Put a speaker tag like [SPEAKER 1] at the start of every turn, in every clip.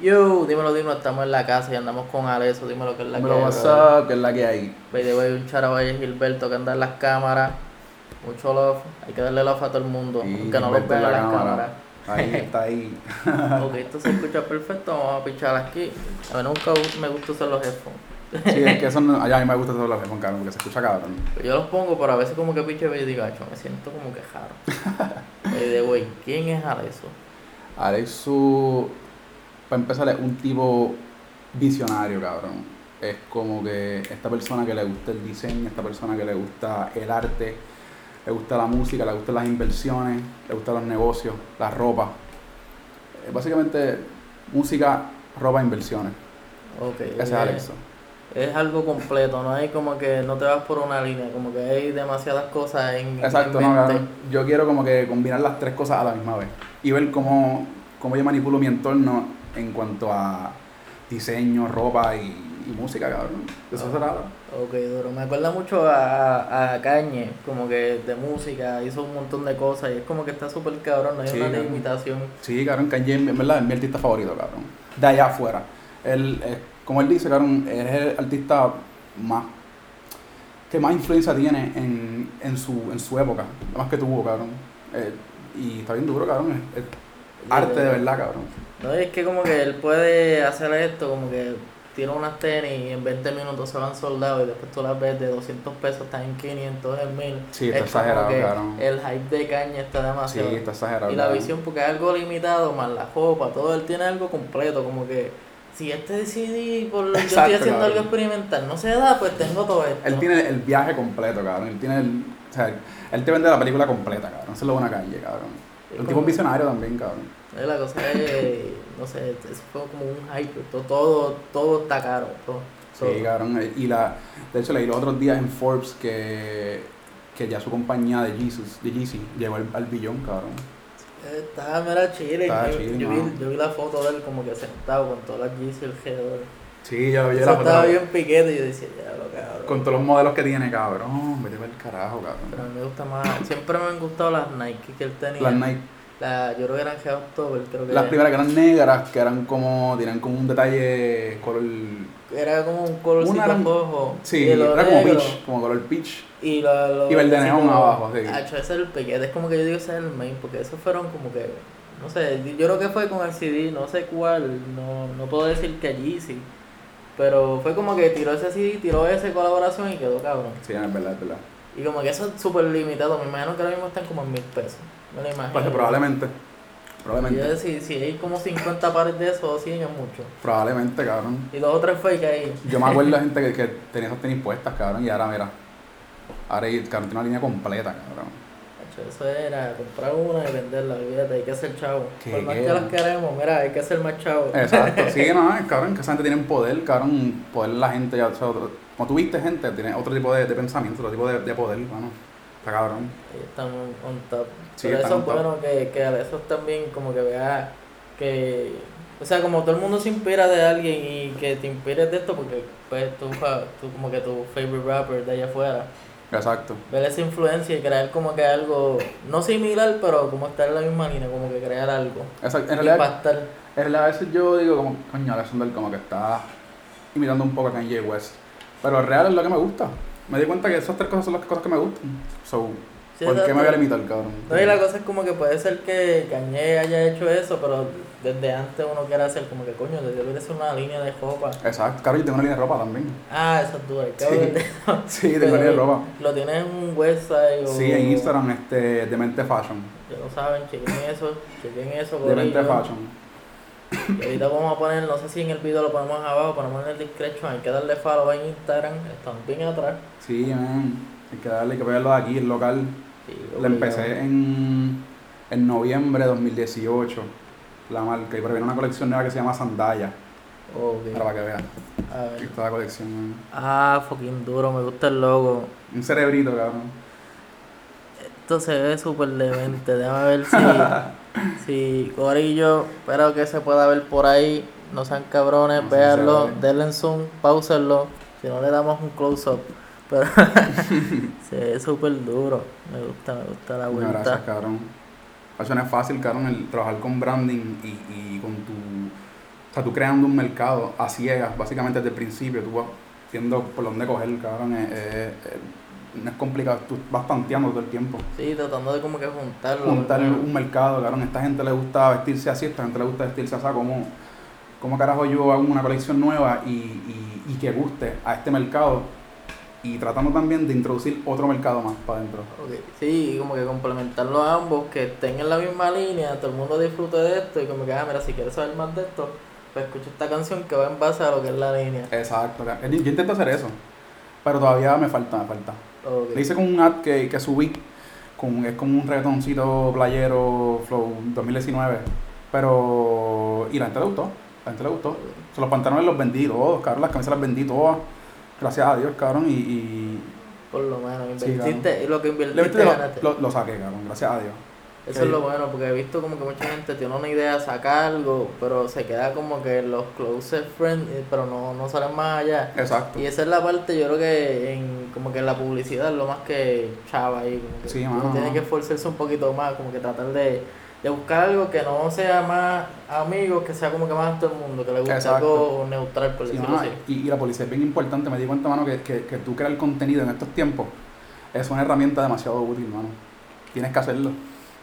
[SPEAKER 1] Yo, dímelo, dímelo, estamos en la casa y andamos con Aleso, dímelo que es la
[SPEAKER 2] Dímelo,
[SPEAKER 1] que hay.
[SPEAKER 2] WhatsApp, que es la que hay.
[SPEAKER 1] By the way, un charabaye Gilberto que anda en las cámaras. Mucho love, hay que darle love a todo el mundo,
[SPEAKER 2] Y
[SPEAKER 1] aunque no los vean
[SPEAKER 2] en
[SPEAKER 1] en
[SPEAKER 2] la
[SPEAKER 1] las
[SPEAKER 2] cámara.
[SPEAKER 1] cámaras.
[SPEAKER 2] Ahí está ahí.
[SPEAKER 1] ok, esto se escucha perfecto, vamos a pichar aquí. A mí nunca me gusta usar los headphones.
[SPEAKER 2] Sí, es que eso no, a mí me gusta todo lo que cabrón, porque se escucha cabrón.
[SPEAKER 1] Pues yo los pongo, pero a veces como que piche y digo, "Acho, me siento como que jaro. By the way, ¿quién es Aleso?
[SPEAKER 2] Alexu, para empezar, es un tipo visionario, cabrón. Es como que esta persona que le gusta el diseño, esta persona que le gusta el arte, le gusta la música, le gustan las inversiones, le gustan los negocios, la ropa. Eh, Básicamente, música, ropa, inversiones.
[SPEAKER 1] Ok,
[SPEAKER 2] Ese es Alexu.
[SPEAKER 1] Es algo completo, no hay como que no te vas por una línea, como que hay demasiadas cosas en,
[SPEAKER 2] Exacto,
[SPEAKER 1] en
[SPEAKER 2] no,
[SPEAKER 1] mente.
[SPEAKER 2] cabrón. Yo quiero como que combinar las tres cosas a la misma vez y ver cómo, cómo yo manipulo mi entorno en cuanto a diseño, ropa y, y música, cabrón. De Eso se trata.
[SPEAKER 1] Ok, duro. Me acuerda mucho a, a Kanye, como que de música, hizo un montón de cosas y es como que está súper cabrón, no hay
[SPEAKER 2] Sí,
[SPEAKER 1] una
[SPEAKER 2] cabrón.
[SPEAKER 1] limitación.
[SPEAKER 2] Sí, cabrón, Kanye en verdad es mi artista favorito, cabrón. De allá afuera. Él, eh, como él dice, cabrón, es el artista más que más influencia tiene en, en, su, en su época, más que tuvo, cabrón. Eh, y está bien duro, cabrón. Arte de verdad, cabrón.
[SPEAKER 1] No, es que como que él puede hacer esto, como que tira unas tenis y en 20 minutos se van soldados y después tú las ves de 200 pesos, están en 500, en 1000.
[SPEAKER 2] Sí, está
[SPEAKER 1] Es
[SPEAKER 2] exagerado,
[SPEAKER 1] que
[SPEAKER 2] cabrón.
[SPEAKER 1] El hype de Kanye está
[SPEAKER 2] Sí,
[SPEAKER 1] demasiado.
[SPEAKER 2] está exagerado.
[SPEAKER 1] Y la
[SPEAKER 2] cabrón.
[SPEAKER 1] visión, porque es algo limitado, más la ropa, todo, él tiene algo completo, como que si este CD, por lo yo estoy haciendo algo experimental, no se da, pues tengo todo esto.
[SPEAKER 2] Él tiene el viaje completo, cabrón. Él tiene el. O sea, él te vende la película completa, cabrón. Eso es lo buena calle, cabrón. Un tipo visionario también, cabrón.
[SPEAKER 1] Eh, La cosa es, no sé, eso fue como un hype, todo, todo, todo está caro, todo. todo.
[SPEAKER 2] Sí, cabrón. Y la, de hecho, leí los otros días en Forbes que, que ya su compañía de Jesus, de Yeezy, llegó al, al billón, cabrón.
[SPEAKER 1] Eh, Estaba mera chile,
[SPEAKER 2] Estaba
[SPEAKER 1] yo,
[SPEAKER 2] chilling,
[SPEAKER 1] yo vi, yo vi la foto de él como que sentado con todas las Yeezy alrededor.
[SPEAKER 2] Sí, yo vi la
[SPEAKER 1] estaba
[SPEAKER 2] foto.
[SPEAKER 1] bien piquete y yo decía, ya lo cabrón.
[SPEAKER 2] Con todos los modelos que tiene, cabrón. Vete para el carajo,
[SPEAKER 1] Pero a
[SPEAKER 2] cabrón.
[SPEAKER 1] mí me gusta más, siempre me han gustado las Nike que él tenía.
[SPEAKER 2] Las Nike.
[SPEAKER 1] La, yo creo que eran Head October, creo que
[SPEAKER 2] Las
[SPEAKER 1] era.
[SPEAKER 2] primeras que eran negras, que eran como, tenían como un detalle color...
[SPEAKER 1] Era como un colorcito
[SPEAKER 2] eran-
[SPEAKER 1] rojo.
[SPEAKER 2] Sí, era como
[SPEAKER 1] negro,
[SPEAKER 2] peach, como color peach.
[SPEAKER 1] Y, lo, lo
[SPEAKER 2] Y verde
[SPEAKER 1] así
[SPEAKER 2] neón
[SPEAKER 1] como-
[SPEAKER 2] abajo, sí.
[SPEAKER 1] Acho, ese es el piquete. Es como que yo digo ese es el main, porque esos fueron como que. No sé, yo creo que fue con el CD, no sé cuál. No, no puedo decir que Yeezy. Pero fue como que tiró ese CD, tiró esa colaboración y quedó cabrón.
[SPEAKER 2] Sí, es verdad, es verdad.
[SPEAKER 1] Y como que eso es súper limitado. Me imagino que ahora mismo están como en mil pesos. Me lo imagino.
[SPEAKER 2] Pues probablemente. Probablemente.
[SPEAKER 1] yo, si, si hay como 50 pares de esos, 100 es mucho.
[SPEAKER 2] Probablemente, cabrón.
[SPEAKER 1] Y los otros fake ahí.
[SPEAKER 2] Yo me acuerdo de gente que, que tenía esas tenis puestas, cabrón, y ahora mira. Ahora cabrón, tiene una línea completa, cabrón.
[SPEAKER 1] Eso era comprar una y venderla, olvídate, hay que ser chavo.
[SPEAKER 2] ¿Qué
[SPEAKER 1] Por más que las queremos, mira, hay que ser más chavo.
[SPEAKER 2] Exacto, sí, no, es, cabrón, que esa gente tiene poder, cabrón, poder la gente, ya, o sea, otro- como tú viste gente, tiene otro tipo de, de pensamiento, otro tipo de, de poder, bueno, está cabrón.
[SPEAKER 1] Estamos on top.
[SPEAKER 2] Sí,
[SPEAKER 1] Pero
[SPEAKER 2] están
[SPEAKER 1] eso es bueno que, que a esos también como que vea que... O sea, como todo el mundo se inspira de alguien y que te inspires de esto porque pues tú, tú como que tu favorite rapper de allá afuera,
[SPEAKER 2] Exacto.
[SPEAKER 1] ver esa influencia y crear como que algo, no similar, pero como estar en la misma línea, como que crear algo.
[SPEAKER 2] Exacto. En realidad,
[SPEAKER 1] Impactar.
[SPEAKER 2] en realidad a veces yo digo como, coño, Alexander como que está imitando un poco a Kanye West. Pero real es lo que me gusta. Me di cuenta que esas tres cosas son las cosas que me gustan. So,
[SPEAKER 1] Sí,
[SPEAKER 2] ¿por qué me voy a limitar, cabrón?
[SPEAKER 1] No, y la cosa es como que puede ser que Kanye haya hecho eso, pero desde antes uno quiere hacer como que coño, debería ser una línea de ropa.
[SPEAKER 2] Exacto, claro, yo tengo una línea de ropa también.
[SPEAKER 1] Ah, esa es dura,
[SPEAKER 2] Sí.
[SPEAKER 1] cabrón.
[SPEAKER 2] Sí, tengo una línea de ropa.
[SPEAKER 1] Lo tienes en un website o...
[SPEAKER 2] Sí, en Instagram, este, Demente Fashion.
[SPEAKER 1] Ya lo saben, chequen eso, chequen eso.
[SPEAKER 2] Demente. Fashion.
[SPEAKER 1] Y ahorita vamos a poner, no sé si en el video lo ponemos abajo, ponemos en el description, hay que darle follow en Instagram, están bien atrás.
[SPEAKER 2] Sí, man. Hay que darle, hay que de aquí, el local.
[SPEAKER 1] Sí,
[SPEAKER 2] La empecé en, en noviembre de 2018. La marca. Y por ahí viene una colección nueva que se llama Sandaya.
[SPEAKER 1] Ok.
[SPEAKER 2] Para que vean.
[SPEAKER 1] A
[SPEAKER 2] Aquí
[SPEAKER 1] ver.
[SPEAKER 2] está la colección, man.
[SPEAKER 1] Ah, fucking duro, me gusta el logo.
[SPEAKER 2] Un cerebrito, cabrón.
[SPEAKER 1] Esto se ve súper demente. Déjame ver si. si Corillo, espero que se pueda ver por ahí. No sean cabrones,
[SPEAKER 2] No
[SPEAKER 1] véanlo, denle zoom, pausenlo. Si no le damos un close-up. Pero se ve súper duro. Me gusta, me gusta la
[SPEAKER 2] No,
[SPEAKER 1] vuelta.
[SPEAKER 2] gracias, cabrón. Eso no es fácil, cabrón, el trabajar con branding y, y con tu O sea, tú creando un mercado a ciegas, básicamente desde el principio, tú vas viendo por dónde coger, cabrón. Es, es- es- no es complicado, tú vas tanteando todo el tiempo.
[SPEAKER 1] Sí, tratando de como que juntarlo.
[SPEAKER 2] Juntar un mercado, cabrón. A esta gente le gusta vestirse así, a esta gente le gusta vestirse así. ¿Cómo, cómo carajo yo hago una colección nueva y, y, y que guste a este mercado? Y tratando también de introducir otro mercado más para adentro.
[SPEAKER 1] Ok, Sí, como que complementarlo a ambos, que estén en la misma línea, todo el mundo disfrute de esto y como que, ah, mira, si quieres saber más de esto, pues escucha esta canción que va en base a lo que es la línea.
[SPEAKER 2] Exacto. Yo intento hacer eso, pero todavía me falta, me falta.
[SPEAKER 1] Ok.
[SPEAKER 2] Le hice con un ad que, que subí, con, es como un reggaetoncito playero Flow 2019, pero... Y la gente le gustó, la gente le gustó. So, los pantalones los vendí todos, cabrón, las camisas las vendí todas, gracias a Dios, cabrón, y... y
[SPEAKER 1] Por lo menos,
[SPEAKER 2] Sí,
[SPEAKER 1] invertiste, y lo que invertiste
[SPEAKER 2] lo,
[SPEAKER 1] ganaste.
[SPEAKER 2] lo- lo saqué, cabrón, gracias a Dios.
[SPEAKER 1] Eso
[SPEAKER 2] Sí.
[SPEAKER 1] es lo bueno, porque he visto como que mucha gente tiene una idea, saca algo, pero se queda como que los closest friends, eh, pero no, no salen más allá.
[SPEAKER 2] Exacto.
[SPEAKER 1] Y esa es la parte, yo creo que en como que en la publicidad es lo más que chava ahí, como que
[SPEAKER 2] Sí, mano,
[SPEAKER 1] tiene que esforzarse un poquito más, como que tratar de, de buscar algo que no sea más amigos, que sea como que más a todo el mundo, que le guste
[SPEAKER 2] Exacto.
[SPEAKER 1] algo neutral, por
[SPEAKER 2] Sí,
[SPEAKER 1] decirlo
[SPEAKER 2] mano,
[SPEAKER 1] así.
[SPEAKER 2] y, y la policía es bien importante, me di cuenta, mano, que, que, que tú crear contenido en estos tiempos es una herramienta demasiado útil, mano. Tienes que hacerlo.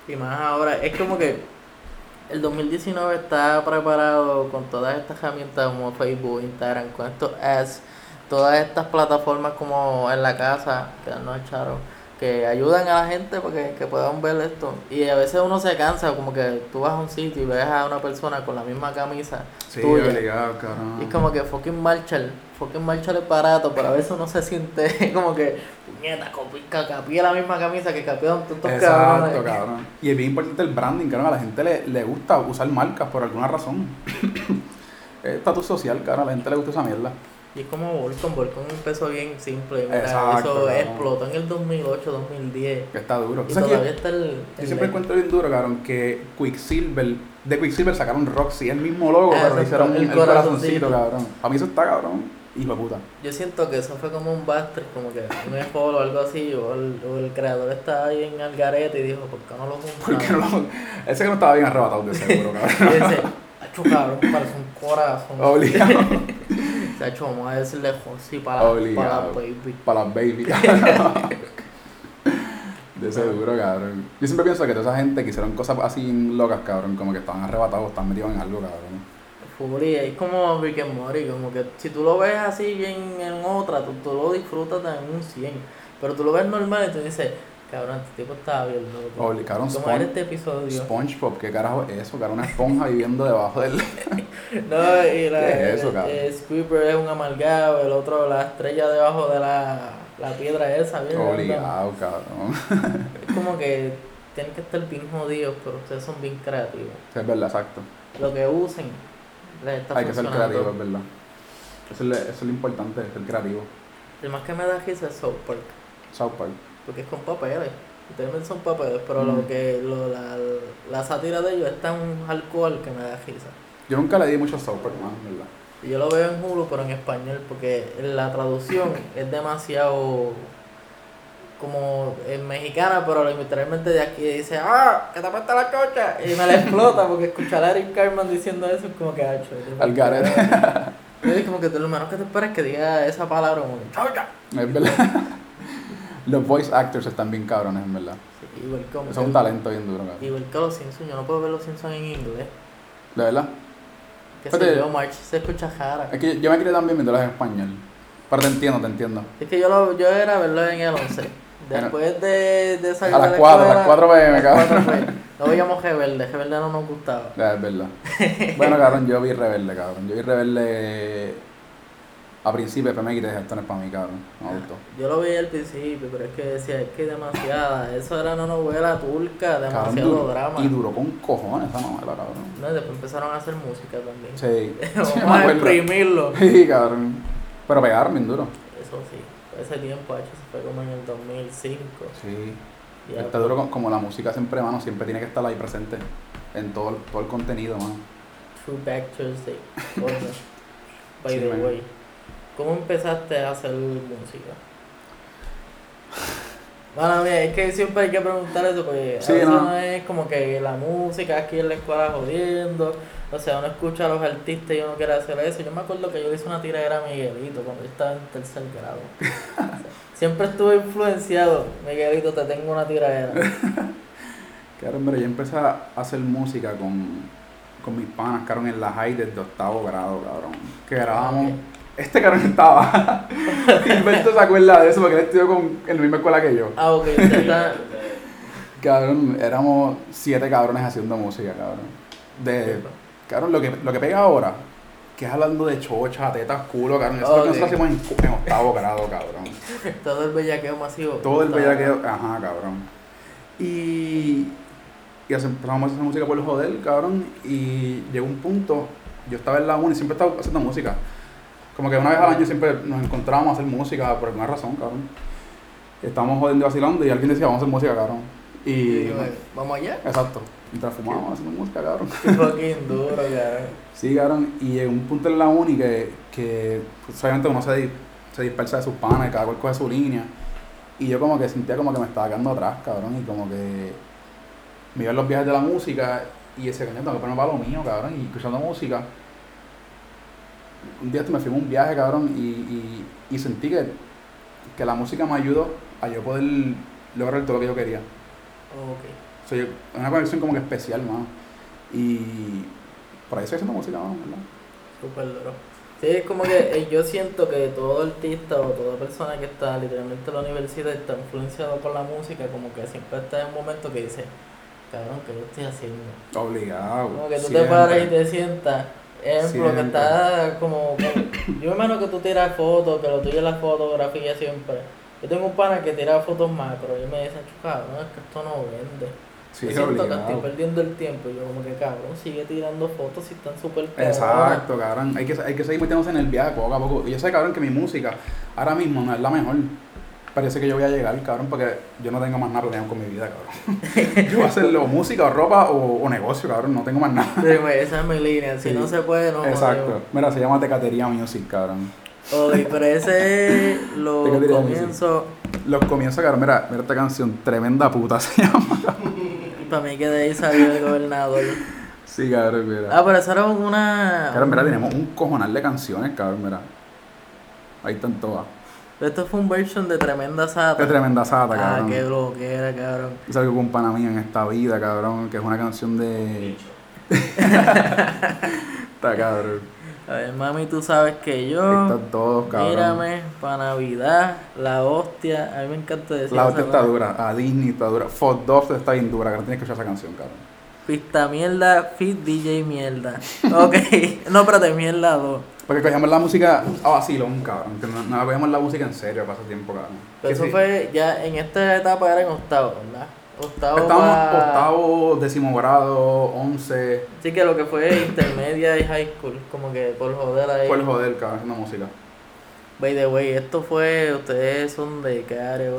[SPEAKER 1] Y más ahora, es como que el 2019 está preparado con todas estas herramientas como Facebook, Instagram, con estos ads, todas estas plataformas como en la casa, que nos echaron, que ayudan a la gente para que, que puedan ver esto. Y a veces uno se cansa, como que tú vas a un sitio y ves a una persona con la misma camisa
[SPEAKER 2] Sí,
[SPEAKER 1] tuya.
[SPEAKER 2] obligado.
[SPEAKER 1] Y es como que fucking Marshall, fucking Marshall es barato, pero a veces uno se siente como que, puñeta, capié la misma camisa que capiaron tantos
[SPEAKER 2] Exacto,
[SPEAKER 1] cabrones.
[SPEAKER 2] cabrón. Y es bien importante el branding, cabrón. A la gente le, le gusta usar marcas por alguna razón. es estatus social, cabrón. A la gente le gusta esa mierda.
[SPEAKER 1] Y es como Volcom, Volcom empezó bien simple,
[SPEAKER 2] Exacto,
[SPEAKER 1] eso explotó en el 2008, 2010
[SPEAKER 2] Que está duro.
[SPEAKER 1] y
[SPEAKER 2] ¿Sabes qué?
[SPEAKER 1] todavía está el...
[SPEAKER 2] Yo
[SPEAKER 1] el-
[SPEAKER 2] siempre encuentro bien duro, cabrón, que Quicksilver, de Quicksilver sacaron Roxy, el mismo logo,
[SPEAKER 1] Ah,
[SPEAKER 2] pero le hicieron
[SPEAKER 1] el
[SPEAKER 2] el, corazoncito,
[SPEAKER 1] corazoncito.
[SPEAKER 2] cabrón. A mí eso está, cabrón, hijo puta.
[SPEAKER 1] Yo siento que eso fue como un bastre, como que un espolo o algo así, o el, o el creador estaba ahí en Algarete y dijo, ¿por qué no lo juntamos?
[SPEAKER 2] no lo- Ese que no estaba bien arrebatado de seguro, cabrón.
[SPEAKER 1] Y dice, cabrón, parece un corazón.
[SPEAKER 2] Obligado.
[SPEAKER 1] Ha hecho, vamos a decirle José para, para baby.
[SPEAKER 2] Para las baby. De seguro, cabrón. Yo siempre pienso que toda esa gente que hicieron cosas así locas, cabrón, como que estaban arrebatados, están metidos en algo, cabrón.
[SPEAKER 1] Furia, es como Rick and Morty, como que si tú lo ves así bien en otra, tú, tú lo disfrutas en un 100, pero tú lo ves normal y tú dices, cabrón, este tipo estaba loco.
[SPEAKER 2] Obli- cabrón,
[SPEAKER 1] ¿Cómo
[SPEAKER 2] Spon-
[SPEAKER 1] era este episodio?
[SPEAKER 2] SpongeBob, ¿qué carajo es eso? Cabrón, una esponja viviendo debajo del...
[SPEAKER 1] No, y la,
[SPEAKER 2] ¿Qué es eso, cabrón?
[SPEAKER 1] eh, Squidward es un amalgado, el otro la estrella debajo de la, la piedra esa, random.
[SPEAKER 2] Obligado, cabrón.
[SPEAKER 1] Es como que tienen que estar bien jodidos, pero ustedes son bien creativos.
[SPEAKER 2] Sí, es verdad, exacto.
[SPEAKER 1] Lo que usen les está
[SPEAKER 2] Hay que ser
[SPEAKER 1] funcionando.
[SPEAKER 2] creativo, es verdad. Eso es, lo, eso es lo importante, ser creativo.
[SPEAKER 1] El más que me da risa es South Park.
[SPEAKER 2] South Park.
[SPEAKER 1] Porque es con papeles. Ustedes son papeles, pero
[SPEAKER 2] Mm.
[SPEAKER 1] lo que lo, la, la sátira de ellos es tan alcohol que me da risa.
[SPEAKER 2] Yo nunca le di mucho a South Park, en verdad.
[SPEAKER 1] Y yo lo veo en Hulu, pero en español, porque la traducción es demasiado como en mexicana, pero literalmente de aquí dice, ¡ah! ¡Que te apesta la cocha! Y me la explota porque escuchar a Eric Carman diciendo eso es como que ha hecho.
[SPEAKER 2] Al garete.
[SPEAKER 1] Es como que lo menos que te esperas es que diga esa palabra como ¡chocha!
[SPEAKER 2] Es verdad. Los voice actors están bien cabrones, en verdad.
[SPEAKER 1] Sí, igual
[SPEAKER 2] es un talento bien duro, cabrón.
[SPEAKER 1] Igual que los Simpsons, yo no puedo ver los Simpsons en inglés.
[SPEAKER 2] De verdad.
[SPEAKER 1] Que se yo, March se escucha jara.
[SPEAKER 2] Es que yo me quería también viéndolas en español. Pero te entiendo, te entiendo.
[SPEAKER 1] Es que yo, lo, yo era verlo en el 11. Después de, de salir
[SPEAKER 2] A
[SPEAKER 1] de
[SPEAKER 2] las
[SPEAKER 1] la
[SPEAKER 2] 4, a las 4 pm, cabrón.
[SPEAKER 1] 4 PM. No veíamos Rebelde, Rebelde no nos gustaba.
[SPEAKER 2] Es verdad. Bueno, cabrón, yo vi Rebelde, cabrón. Yo vi Rebelde a principio, después me quité esto no es para mí, cabrón. Me gustó.
[SPEAKER 1] Yo lo veía al principio, pero es que decía, es que demasiada. Eso era una novela turca,
[SPEAKER 2] Cabrón,
[SPEAKER 1] demasiado drama.
[SPEAKER 2] Y duró con cojones esa novela, cabrón.
[SPEAKER 1] No, y después empezaron a hacer música también.
[SPEAKER 2] Sí. sí,
[SPEAKER 1] a exprimirlo.
[SPEAKER 2] Sí, cabrón. Pero pegaron bien duro.
[SPEAKER 1] Eso sí, ese tiempo, hecho, se fue como en el 2005.
[SPEAKER 2] Sí. Está duro con- como la música siempre, mano, siempre tiene que estar ahí presente en todo, el- todo el contenido, mano.
[SPEAKER 1] True Back Thursday. By
[SPEAKER 2] Sí,
[SPEAKER 1] the
[SPEAKER 2] man.
[SPEAKER 1] way. ¿Cómo empezaste a hacer música? Bueno, mía, es que siempre hay que preguntar eso porque
[SPEAKER 2] Sí,
[SPEAKER 1] veces
[SPEAKER 2] no.
[SPEAKER 1] no es como que la música aquí en la escuela jodiendo, O sea, uno escucha a los artistas y uno quiere hacer eso. Yo me acuerdo que yo hice una tiradera a Miguelito cuando yo estaba en tercer grado. O sea, siempre estuve influenciado. Miguelito, te tengo una tiradera.
[SPEAKER 2] Claro, hombre, yo empecé a hacer música con, con mis panas, cabrón, en la high desde octavo grado, cabrón. Que grabábamos.
[SPEAKER 1] Ok.
[SPEAKER 2] Este cabrón estaba. Gilberto se acuerda de eso porque él estudió con, en la misma escuela que yo.
[SPEAKER 1] Ah, ok, está...
[SPEAKER 2] Cabrón, éramos siete cabrones haciendo música, cabrón. De, cabrón, lo que, lo que pega ahora, que es hablando de chocha, tetas, culo, cabrón. Eso es lo que nosotros hacemos en, en octavo grado, cabrón.
[SPEAKER 1] Todo el bellaqueo masivo.
[SPEAKER 2] Todo el bellaqueo, ajá, cabrón. Y, y empezamos a hacer música por joder, cabrón. Y llegó un punto, yo estaba en la uni, siempre estaba haciendo música. Como que una vez al año siempre nos encontrábamos a hacer música por alguna razón, cabrón. Estábamos jodiendo y vacilando y alguien decía, vamos a hacer música, cabrón.
[SPEAKER 1] Y vamos allá.
[SPEAKER 2] exacto, mientras fumábamos haciendo música, cabrón.
[SPEAKER 1] Qué fucking duro, cabrón.
[SPEAKER 2] Sí, cabrón, y llegó un punto en la uni que, que pues, obviamente uno se, se dispersa de sus panas y cada cual coge su línea. Y yo como que sentía como que me estaba quedando atrás, cabrón, y como que me iba en los viajes de la música y ese coño tengo que ponerme para lo mío, cabrón, y escuchando música. Un día me fui a un viaje, cabrón, y, y, y sentí que, que la música me ayudó a yo poder lograr todo lo que yo quería.
[SPEAKER 1] Ok.
[SPEAKER 2] O sea, yo- una conexión como que especial, mano. Y por ahí estoy haciendo música, mano, ¿verdad?
[SPEAKER 1] Súper duro. Sí, es como que eh, yo siento que todo artista o toda persona que está literalmente en la universidad está influenciado por la música, como que siempre está en un momento que dice, cabrón, ¿qué yo estoy haciendo?
[SPEAKER 2] Obligado.
[SPEAKER 1] Como que tú
[SPEAKER 2] siempre.
[SPEAKER 1] te paras y te sientas. Ejemplo, que está como, Yo me imagino que tú tiras fotos, que lo tuyo es la fotografía siempre. Yo tengo un pana que tira fotos macro y me dice, cabrón, es que esto no vende.
[SPEAKER 2] Sí,
[SPEAKER 1] yo siento que estoy perdiendo el tiempo. Y yo como que cabrón, sigue tirando fotos si están súper.
[SPEAKER 2] Exacto, cabrón. Hay que, hay que seguir metiéndose en el viaje poco a poco. Y yo sé, cabrón, que mi música ahora mismo no es la mejor. Parece que yo voy a llegar, cabrón, porque yo no tengo más nada planeado con mi vida, cabrón. yo voy a hacerlo música o ropa o, o negocio, cabrón. No tengo más nada.
[SPEAKER 1] Sí, pues, esa es mi línea. Si
[SPEAKER 2] Sí.
[SPEAKER 1] no se puede, no
[SPEAKER 2] Exacto. Mira, se llama Tecatería Music, cabrón.
[SPEAKER 1] Ok, pero ese es los comienzos.
[SPEAKER 2] Los comienzos, cabrón. Mira, mira esta canción. Tremenda puta se llama.
[SPEAKER 1] Para mí que de ahí salió el gobernador.
[SPEAKER 2] Sí, cabrón, mira.
[SPEAKER 1] Ah, pero esa era una.
[SPEAKER 2] Cabrón, mira, tenemos un cojonal de canciones, cabrón, mira. Ahí están todas.
[SPEAKER 1] Esto fue un version de Tremenda Sata.
[SPEAKER 2] Qué tremenda sata,
[SPEAKER 1] Ah,
[SPEAKER 2] cabrón.
[SPEAKER 1] qué bloquera, cabrón.
[SPEAKER 2] Y salgo con un pana mío en esta vida, cabrón, que es una canción de. Está cabrón.
[SPEAKER 1] A ver, mami, tú sabes que yo.
[SPEAKER 2] están todos, cabrón.
[SPEAKER 1] Mírame, para Navidad, la hostia. A mí me encanta decir
[SPEAKER 2] La
[SPEAKER 1] esa
[SPEAKER 2] otra está dura, a Disney está dura, Fox está bien dura, que no tienes que escuchar esa canción, cabrón.
[SPEAKER 1] Pista mierda, fit DJ mierda. Ok, no, espérate, mierda 2.
[SPEAKER 2] Porque cogíamos la música a vacilón, cabrón. Que no, no cogíamos la música en serio para ese tiempo, cabrón.
[SPEAKER 1] Pero eso
[SPEAKER 2] sí,
[SPEAKER 1] fue ya en esta etapa era en octavo, ¿verdad? Octavo.
[SPEAKER 2] Estábamos octavo, décimo grado, once.
[SPEAKER 1] Sí, que lo que fue intermedia y high school, como que por joder ahí.
[SPEAKER 2] El joder, cabrón, haciendo música.
[SPEAKER 1] By the way, esto fue, ustedes son de qué área,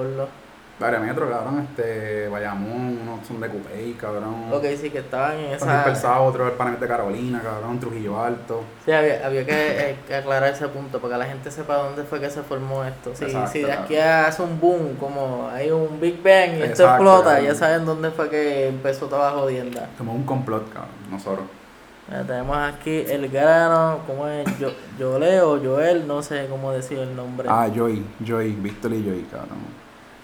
[SPEAKER 2] Área metro, cabrón, este, Bayamón, unos son de Cupey, cabrón.
[SPEAKER 1] Ok, sí, que estaban en esa.
[SPEAKER 2] dispersados, otro el panel de Carolina, cabrón, Trujillo Alto.
[SPEAKER 1] Sí, había, había que, eh, que aclarar ese punto para que la gente sepa dónde fue que se formó esto. Sí,
[SPEAKER 2] Exacto,
[SPEAKER 1] si de aquí
[SPEAKER 2] claro.
[SPEAKER 1] hace un boom, como hay un Big Bang y esto explota,
[SPEAKER 2] cabrón.
[SPEAKER 1] ya saben dónde fue que empezó toda la jodienda.
[SPEAKER 2] Como un complot, cabrón, nosotros.
[SPEAKER 1] Mira, tenemos aquí el grano, ¿cómo es? Yo, Yole o Joel, no sé cómo decir el nombre.
[SPEAKER 2] Ah, Joy, Joy, Víctor y Joy, cabrón.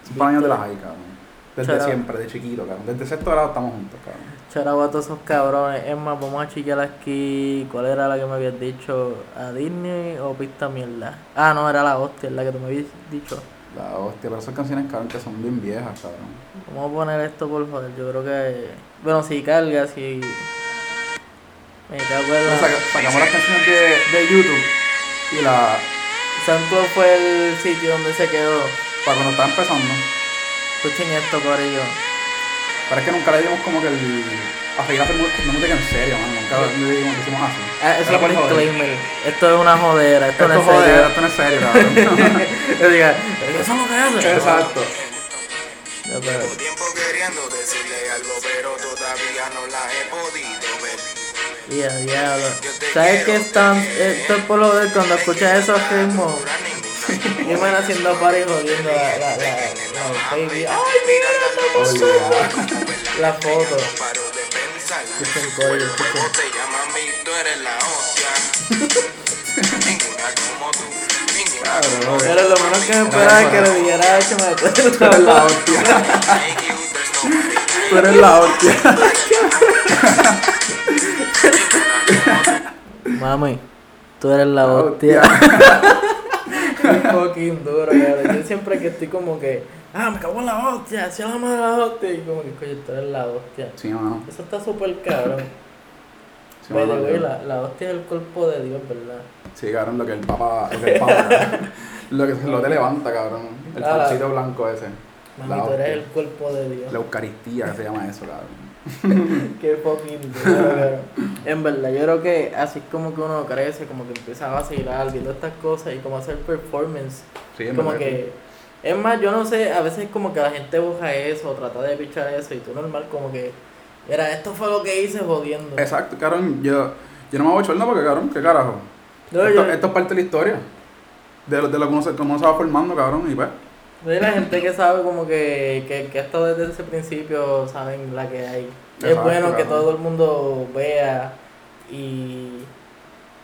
[SPEAKER 2] Son paños de la high, cabrón. Desde
[SPEAKER 1] Chara.
[SPEAKER 2] siempre, de chiquito, cabrón. Desde sexto grado estamos juntos, cabrón.
[SPEAKER 1] Charaba a todos esos cabrones. Es más, vamos a chequear aquí. ¿Cuál era la que me habías dicho? ¿A Disney o Pista Mierda? Ah, no, era la hostia, la que tú me habías dicho.
[SPEAKER 2] La hostia, pero son canciones, cabrón, que son bien viejas, cabrón.
[SPEAKER 1] Vamos a poner esto por favor. Yo creo que. Bueno, si carga, si. Me cago en
[SPEAKER 2] saca-
[SPEAKER 1] la.
[SPEAKER 2] sacamos las canciones de, de YouTube y la.
[SPEAKER 1] SoundCloud fue el sitio donde se quedó.
[SPEAKER 2] Para cuando estaba empezando.
[SPEAKER 1] Escuchen esto, Corillo.
[SPEAKER 2] Pero es que nunca le dimos como que el. a seguir haciendo música en serio, man. Nunca le dimos, decimos así.
[SPEAKER 1] Ah, eso es un disclaimer. Esto es una jodera. Esto,
[SPEAKER 2] Esto
[SPEAKER 1] no es serio.
[SPEAKER 2] esto no es serio, cabrón.
[SPEAKER 1] Yo diga, eso es lo que hace.
[SPEAKER 2] Exacto.
[SPEAKER 3] Llevo tiempo queriendo decirle algo, pero todavía no la he podido ver.
[SPEAKER 1] Ya, diablo. ¿Sabes qué están? Esto es por lo de cuando escuchas esos ritmos. Y van haciendo party jodiendo la, la, la, la baby. ¡Ay, mira la foto! La foto. Escuchen.
[SPEAKER 3] Luego te llama mi tú eres la hostia. Ninguna como tú.
[SPEAKER 1] Pero lo menos que me esperaba es que le dijera a me
[SPEAKER 2] Tú eres la hostia. Tú eres la hostia.
[SPEAKER 1] Mami, tú eres La hostia. Qué fucking duro, cabrón. Yo siempre que estoy como que, ah, me cago en la hostia, si la madre de la hostia. Y como que, coño, tú eres la hostia.
[SPEAKER 2] Sí, mano.
[SPEAKER 1] Eso está súper cabrón.
[SPEAKER 2] Sí, mano.
[SPEAKER 1] way, la, la hostia es el cuerpo de Dios, ¿verdad?
[SPEAKER 2] Sí, cabrón, lo que el papa, lo que el papa, lo que lo te levanta, cabrón. El
[SPEAKER 1] Ah,
[SPEAKER 2] blanco ese.
[SPEAKER 1] Mami, tú eres el cuerpo de Dios.
[SPEAKER 2] La Eucaristía, que se llama eso, cabrón.
[SPEAKER 1] Qué fucking. En verdad, yo creo que así es como que uno crece, como que empieza a vacilar, viendo estas cosas y como hacer performance.
[SPEAKER 2] Sí,
[SPEAKER 1] Como
[SPEAKER 2] verdad
[SPEAKER 1] que, es más, yo no sé, a veces como que la gente busca eso, trata de pichar eso y tú normal como que, era, esto fue lo que hice jodiendo.
[SPEAKER 2] Exacto, cabrón. Yo, yo no me voy a echar porque, cabrón, ¿qué carajo?
[SPEAKER 1] No,
[SPEAKER 2] esto,
[SPEAKER 1] yo-
[SPEAKER 2] esto es parte de la historia. De lo, de lo que uno se, cómo uno se va formando, cabrón, y pues.
[SPEAKER 1] Hay la gente que sabe como que, que, que ha estado desde ese principio, saben la que hay. es bueno que todo el mundo vea y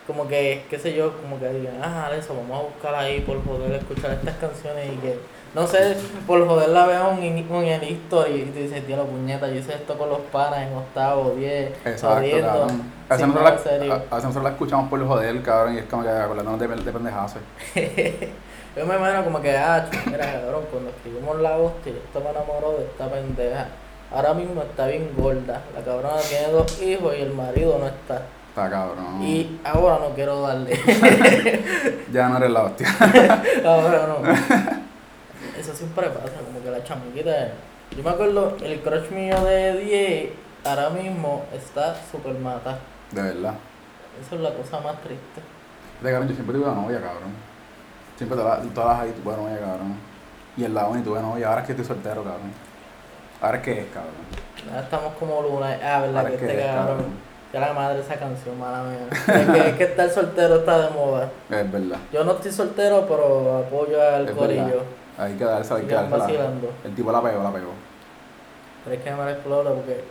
[SPEAKER 1] como que, qué sé yo, como que digan, ah, eso, vamos a buscar ahí por joder escuchar estas canciones y que, no sé, por joder la veo en el history y te dices, tío, la puñeta, yo hice esto con los panas en octavo, diez, jodiendo.
[SPEAKER 2] A veces nosotros, la,
[SPEAKER 1] serio.
[SPEAKER 2] a- a veces nosotros la escuchamos por el joder, cabrón, y es como que acordándonos de, de pendejadas.
[SPEAKER 1] Yo me imagino como que, ah, mira, cabrón, cuando escribimos la hostia, yo estaba enamorado de esta pendeja. Ahora mismo está bien gorda. La cabrona tiene dos hijos y el marido no está.
[SPEAKER 2] Está cabrón.
[SPEAKER 1] Y ahora no quiero darle.
[SPEAKER 2] Ya no eres la hostia.
[SPEAKER 1] ahora no. Eso siempre pasa, como que la chamaquita. Yo me acuerdo, el crush mío de 10 ahora mismo está super mata.
[SPEAKER 2] De verdad.
[SPEAKER 1] Eso es la cosa más triste.
[SPEAKER 2] De cabrón, yo siempre tuve una novia, cabrón. Siempre todas las todas las ahí tuve novia, cabrón. Y en la uni tuve novia. Ahora es que estoy soltero, cabrón. Ahora es que es, cabrón.
[SPEAKER 1] Ahora estamos como luna. Ah, verdad
[SPEAKER 2] Ahora
[SPEAKER 1] que
[SPEAKER 2] es que
[SPEAKER 1] este
[SPEAKER 2] es,
[SPEAKER 1] cabrón. Que la madre esa canción, mala mía. Es que, es que estar soltero está de moda.
[SPEAKER 2] Es verdad.
[SPEAKER 1] Yo no estoy soltero, pero apoyo al
[SPEAKER 2] Es
[SPEAKER 1] corillo.
[SPEAKER 2] verdad. Hay que darse, hay que. El tipo la pegó, la pegó.
[SPEAKER 1] Pero es que me la explota porque.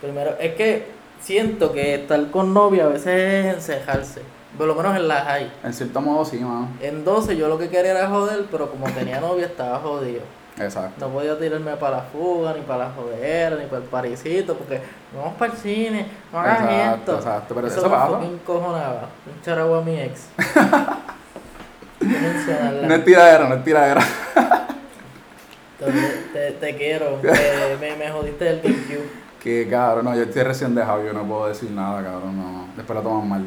[SPEAKER 1] Primero, es que siento que estar con novia a veces es encejarse. Por lo menos en las hay.
[SPEAKER 2] En cierto modo, sí, mano.
[SPEAKER 1] En 12 yo lo que quería era joder, pero como tenía novia estaba jodido.
[SPEAKER 2] Exacto.
[SPEAKER 1] No podía tirarme para la fuga, ni para la jodera, ni para el parisito, porque vamos para el cine, no hagas
[SPEAKER 2] Exacto,
[SPEAKER 1] esto.
[SPEAKER 2] exacto, pero
[SPEAKER 1] eso
[SPEAKER 2] eso
[SPEAKER 1] me
[SPEAKER 2] pasa.
[SPEAKER 1] fucking cojonaba. Un charago a mi ex. No
[SPEAKER 2] es tiradera, no es tiradera.
[SPEAKER 1] te, te, te quiero, me, me, me jodiste del GameCube.
[SPEAKER 2] Que cabrón, no, yo estoy recién dejado, yo no puedo decir nada, cabrón, no. Después lo toman mal.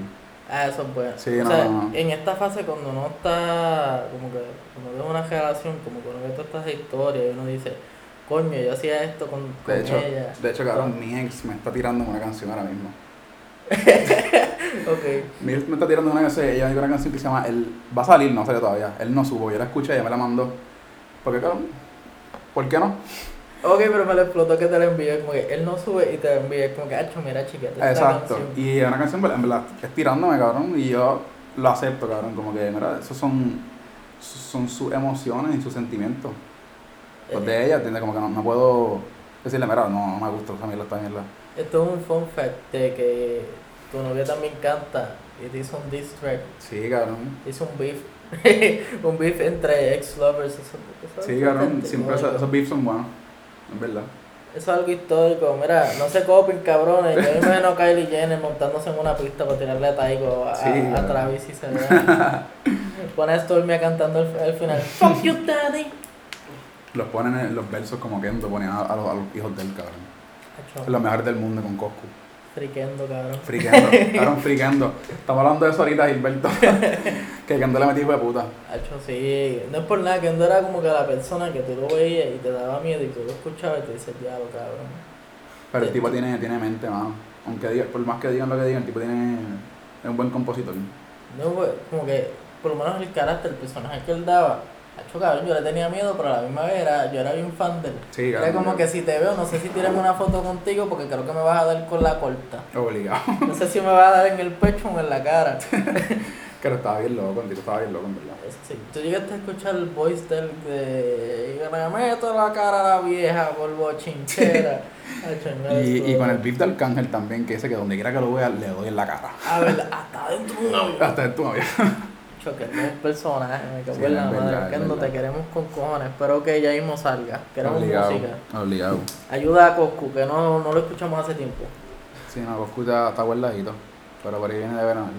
[SPEAKER 1] Ah, eso es bueno.
[SPEAKER 2] Sí,
[SPEAKER 1] o
[SPEAKER 2] no,
[SPEAKER 1] sea,
[SPEAKER 2] no, no.
[SPEAKER 1] en esta fase cuando uno está, como que, cuando ves una relación, como que uno ve todas estas historias y uno dice, coño, yo hacía esto con, con
[SPEAKER 2] De hecho,
[SPEAKER 1] ella.
[SPEAKER 2] de hecho, cabrón, mi ex me está tirando una canción ahora mismo.
[SPEAKER 1] Ok.
[SPEAKER 2] Mi ex me está tirando una canción, ella hay una canción que se llama El va a salir, no salió todavía. Él no subo, yo la escuché, ella me la mandó. Porque cabrón, ¿por qué no?
[SPEAKER 1] Ok, pero me lo explotó que te lo envié, como que él no sube y te lo envía, como que, hacho, mira, esta
[SPEAKER 2] Exacto.
[SPEAKER 1] canción".
[SPEAKER 2] Y es una canción, en verdad, es tirándome, cabrón, y yo lo acepto, cabrón, como que, mira, esos son, son sus emociones y sus sentimientos. Los
[SPEAKER 1] Eh,
[SPEAKER 2] de ella, ¿entiendes? Como que no, no puedo decirle, mira, no, no me gusta esa mierda, esta mierda.
[SPEAKER 1] Esto es un fun fact de que tu novia también canta y te hizo un diss track,
[SPEAKER 2] Sí, cabrón.
[SPEAKER 1] hizo un beef, un beef entre ex lovers. Eso, eso
[SPEAKER 2] Sí, cabrón, siempre esos, esos beefs son buenos, es verdad.
[SPEAKER 1] Eso es algo histórico, mira, no se copien cabrones, yo imagino a Kylie Jenner montándose en una pista para tirarle a Taigo a,
[SPEAKER 2] Sí,
[SPEAKER 1] a, a
[SPEAKER 2] cabrón.
[SPEAKER 1] Travis y se vea. Pone a Stormy cantando el, el final, fuck you daddy.
[SPEAKER 2] Los ponen en los versos como Kendo, ponían a, a los, a los hijos del cabrón.
[SPEAKER 1] Acho,
[SPEAKER 2] Los mejores del mundo con Coscu.
[SPEAKER 1] Friquendo, cabrón.
[SPEAKER 2] Friqueando, cabrón, friqueando. Estamos hablando de eso ahorita, Gilberto. que Kendo le metí de puta.
[SPEAKER 1] Hacho, sí, no es por nada, que no era como que la persona que tú lo veías y te daba miedo y tú lo escuchabas y te dices, diablo, cabrón.
[SPEAKER 2] Pero el tipo tiene, tiene mente, mano. Aunque diga, por más que digan lo que digan, el tipo tiene, es un buen compositor.
[SPEAKER 1] No, pues, como que, por lo menos el carácter, el personaje que él daba, hacho, cabrón, yo le tenía miedo, pero a la misma vez era, yo era bien fan de él.
[SPEAKER 2] Sí,
[SPEAKER 1] Era
[SPEAKER 2] cabrón.
[SPEAKER 1] como que si te veo, no sé si tirarme una foto contigo porque creo que me vas a dar con la corta.
[SPEAKER 2] Obligado.
[SPEAKER 1] No sé si me vas a dar en el pecho o en la cara.
[SPEAKER 2] No estaba bien loco, el estaba bien loco, en verdad.
[SPEAKER 1] Sí. Tú llegaste a escuchar el voice del de le meto la cara a la vieja por bochinchera. Hacho, no,
[SPEAKER 2] Y, y con el beef de Arcángel también, que dice que donde quiera que lo vea, le doy en la cara.
[SPEAKER 1] A ver, hasta dentro de un avión.
[SPEAKER 2] Hasta en tu novia.
[SPEAKER 1] Choque, no es un personaje, me cago
[SPEAKER 2] Sí,
[SPEAKER 1] en la
[SPEAKER 2] verdad,
[SPEAKER 1] madre. Que no te queremos con cojones. Espero que ya mismo salga. Queremos
[SPEAKER 2] Obligado.
[SPEAKER 1] música.
[SPEAKER 2] Obligado.
[SPEAKER 1] Ayuda a Coscu, que no, no lo escuchamos hace tiempo.
[SPEAKER 2] Sí, no, Coscu está, está guardadito. Pero por ahí viene de ver algo.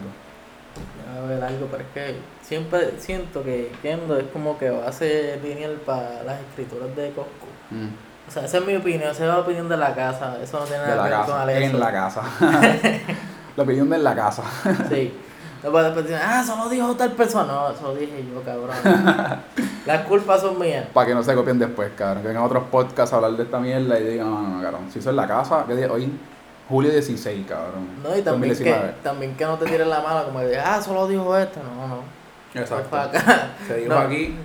[SPEAKER 1] A ver algo, pero es que siempre siento que Kendo es como que va a ser lineal para las escrituras de Coscu.
[SPEAKER 2] Mm.
[SPEAKER 1] O sea, esa es mi opinión, esa es la opinión de la casa. Eso no tiene nada que ver con. Alexo.
[SPEAKER 2] En la casa. la opinión de en la casa.
[SPEAKER 1] Sí. No puedes después decir, ah, solo dijo tal persona. No, eso lo dije yo, cabrón. Las culpas son mías.
[SPEAKER 2] Para que no se copien después, cabrón. Que vengan otros podcasts a hablar de esta mierda y digan, no, no, no, cabrón. Si eso es la casa, ¿qué día? Hoy, julio 16, cabrón.
[SPEAKER 1] No, y también que,
[SPEAKER 2] 2019.
[SPEAKER 1] también que no te tiren la mala, como que, ah, solo dijo esto. No, no.
[SPEAKER 2] Exacto.
[SPEAKER 1] acá.
[SPEAKER 2] Se dijo
[SPEAKER 1] No.
[SPEAKER 2] aquí.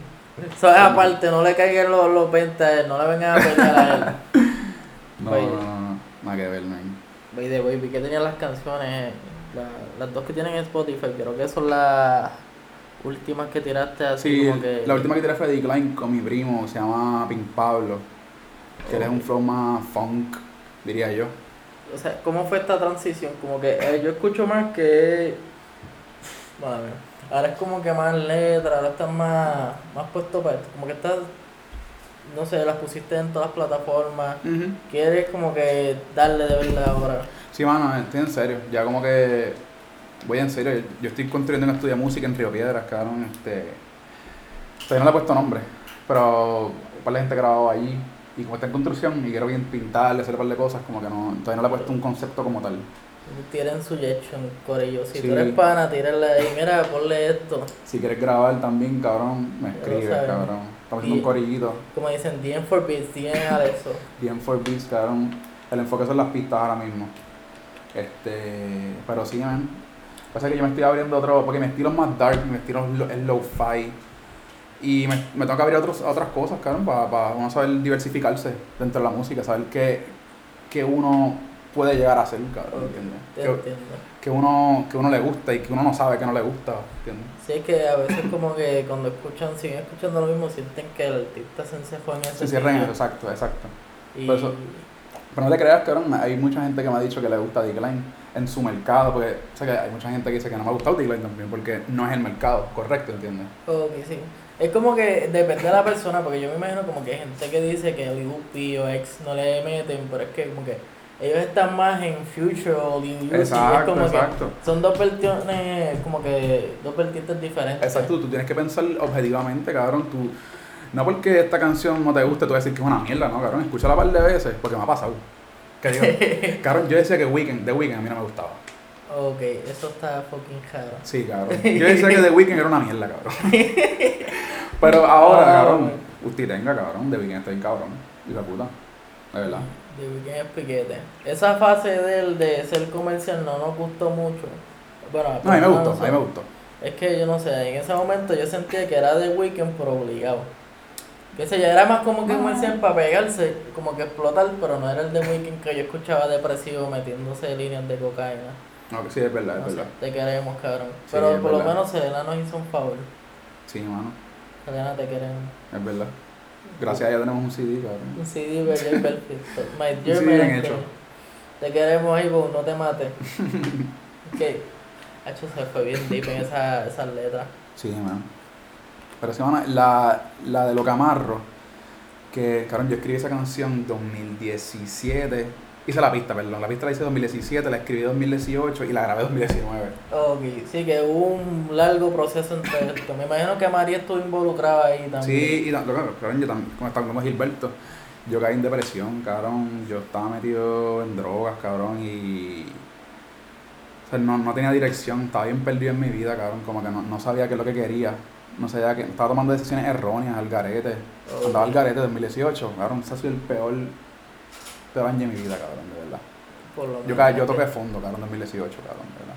[SPEAKER 1] Eso es aparte, no le caigan los, los 20 a él, no le vengan a pelear a él.
[SPEAKER 2] No,
[SPEAKER 1] Oye.
[SPEAKER 2] no, no, no. Nada que ver, man.
[SPEAKER 1] By the way, vi que tenían las canciones, la- las dos que tienen en Spotify, creo que son las últimas que tiraste así
[SPEAKER 2] Sí,
[SPEAKER 1] como que...
[SPEAKER 2] la última que tiré fue Decline con mi primo, se llama Pink Pablo. Que él es un flow más funk, diría yo.
[SPEAKER 1] O sea, ¿cómo fue esta transición? Como que eh, yo escucho más que... Madre mía. Ahora es como que más letra, ahora estás más, más puesto para esto. Como que estás, no sé, las pusiste en todas las plataformas. Quieres como que darle de verdad ahora.
[SPEAKER 2] Sí, mano, estoy en serio. Ya como que voy en serio. Yo estoy construyendo un estudio de música en Río Piedras, cabrón. Este... Todavía no le he puesto nombre, pero un par de gente grabado allí. Y como está en construcción y quiero bien pintarle, hacerle un par de cosas, como que no, todavía no le he puesto un concepto como tal.
[SPEAKER 1] Tiren su en corillo. Si
[SPEAKER 2] Sí.
[SPEAKER 1] tú eres pana, tírale ahí. Mira, ponle esto.
[SPEAKER 2] Si quieres grabar también, cabrón, me escribes, cabrón. Estamos haciendo un corillito.
[SPEAKER 1] Como dicen, DM for beats, DM a eso.
[SPEAKER 2] Bien for beats, cabrón. El enfoque son las pistas ahora mismo. Este, pero sí, man. Pasa que yo me estoy abriendo otro, porque mi estilo es más dark, mi estilo es lo- es low-fi. Y me, me tengo que abrir otros, otras cosas, cabrón, para uno saber diversificarse dentro de la música, saber qué, qué uno puede llegar a hacer, cabrón, ¿entiendes?
[SPEAKER 1] Te entiendo.
[SPEAKER 2] Que uno, que uno le gusta y que uno no sabe que no le gusta, ¿entiendes?
[SPEAKER 1] Sí, es que a veces como que cuando escuchan, siguen escuchando lo mismo, sienten que el artista se encejó en ese
[SPEAKER 2] Se cierran
[SPEAKER 1] sitio.
[SPEAKER 2] eso, exacto, exacto.
[SPEAKER 1] Y
[SPEAKER 2] Por eso- Pero no te creas, cabrón, hay mucha gente que me ha dicho que le gusta Decline en su mercado, porque o sea, que hay mucha gente que dice que no me ha gustado Decline también, porque no es el mercado, correcto, ¿entiendes?
[SPEAKER 1] Ok, sí. Es como que depende de la persona, porque yo me imagino como que hay gente que dice que Lil Uzi o X no le meten, pero es que como que ellos están más en Future o Uzi.
[SPEAKER 2] Exacto,
[SPEAKER 1] como
[SPEAKER 2] exacto.
[SPEAKER 1] que son dos versiones, como que dos vertientes diferentes.
[SPEAKER 2] Exacto, tú tienes que pensar objetivamente, cabrón, tú... No porque esta canción no te guste, tú vas a decir que es una mierda, no, cabrón, escúchala un par de veces, porque me ha pasado. Que digo, cabrón, yo decía que Weekend, The Weeknd a mí no me gustaba.
[SPEAKER 1] Ok, eso está fucking caro.
[SPEAKER 2] Sí, cabrón. Yo decía que The Weeknd era una mierda, cabrón. Pero ahora,
[SPEAKER 1] Ah,
[SPEAKER 2] cabrón, usted tenga, cabrón, The Weeknd está bien cabrón. Y la puta. De verdad.
[SPEAKER 1] De Weeknd es piquete. Esa fase de él de ser comercial no nos gustó mucho. Bueno,
[SPEAKER 2] No, a mí me gustó, a mí me gustó.
[SPEAKER 1] Es que yo no sé, en ese momento yo sentía que era de Weekend por obligado. Que sé yo, era más como que comercial para pegarse, como que explotar, pero no era el de Weekend que yo escuchaba depresivo metiéndose líneas de cocaína.
[SPEAKER 2] No, que sí, es verdad, es
[SPEAKER 1] No sé,
[SPEAKER 2] verdad.
[SPEAKER 1] te queremos, cabrón.
[SPEAKER 2] Sí,
[SPEAKER 1] pero por lo menos Selena nos hizo un favor.
[SPEAKER 2] Sí, mano,
[SPEAKER 1] Selena, te queremos.
[SPEAKER 2] es verdad. Gracias a ella tenemos un CD, cabrón.
[SPEAKER 1] Un CD y perfecto. My
[SPEAKER 2] Un
[SPEAKER 1] dear
[SPEAKER 2] CD bien
[SPEAKER 1] Merengue,
[SPEAKER 2] hecho.
[SPEAKER 1] Te queremos, Ivo, no te mates. ok. Hacho se fue bien deep en esa, esas letras.
[SPEAKER 2] Sí, man. Pero sí, mano, la, la de Locamarro, que, cabrón, yo escribí esa canción en 2017. Hice la pista, perdón. La pista la hice en 2017, la escribí en 2018 y la grabé en 2019.
[SPEAKER 1] Ok, sí que hubo un largo proceso entre esto. Me imagino que María estuvo involucrada ahí también.
[SPEAKER 2] Sí, y lo que- yo también, como estaba como Gilberto, yo caí en depresión, cabrón. Yo estaba metido en drogas, cabrón, y. O sea, no, no tenía dirección, estaba bien perdido en mi vida, cabrón. Como que no, no sabía qué es lo que quería. No sabía que. Estaba tomando decisiones erróneas, al garete. Andaba al garete en 2018, cabrón. Ese ha sido el peor, año de mi vida, cabrón, de verdad.
[SPEAKER 1] Por lo
[SPEAKER 2] Yo,
[SPEAKER 1] menos.
[SPEAKER 2] yo toqué fondo, cabrón, en 2018, cabrón, de verdad.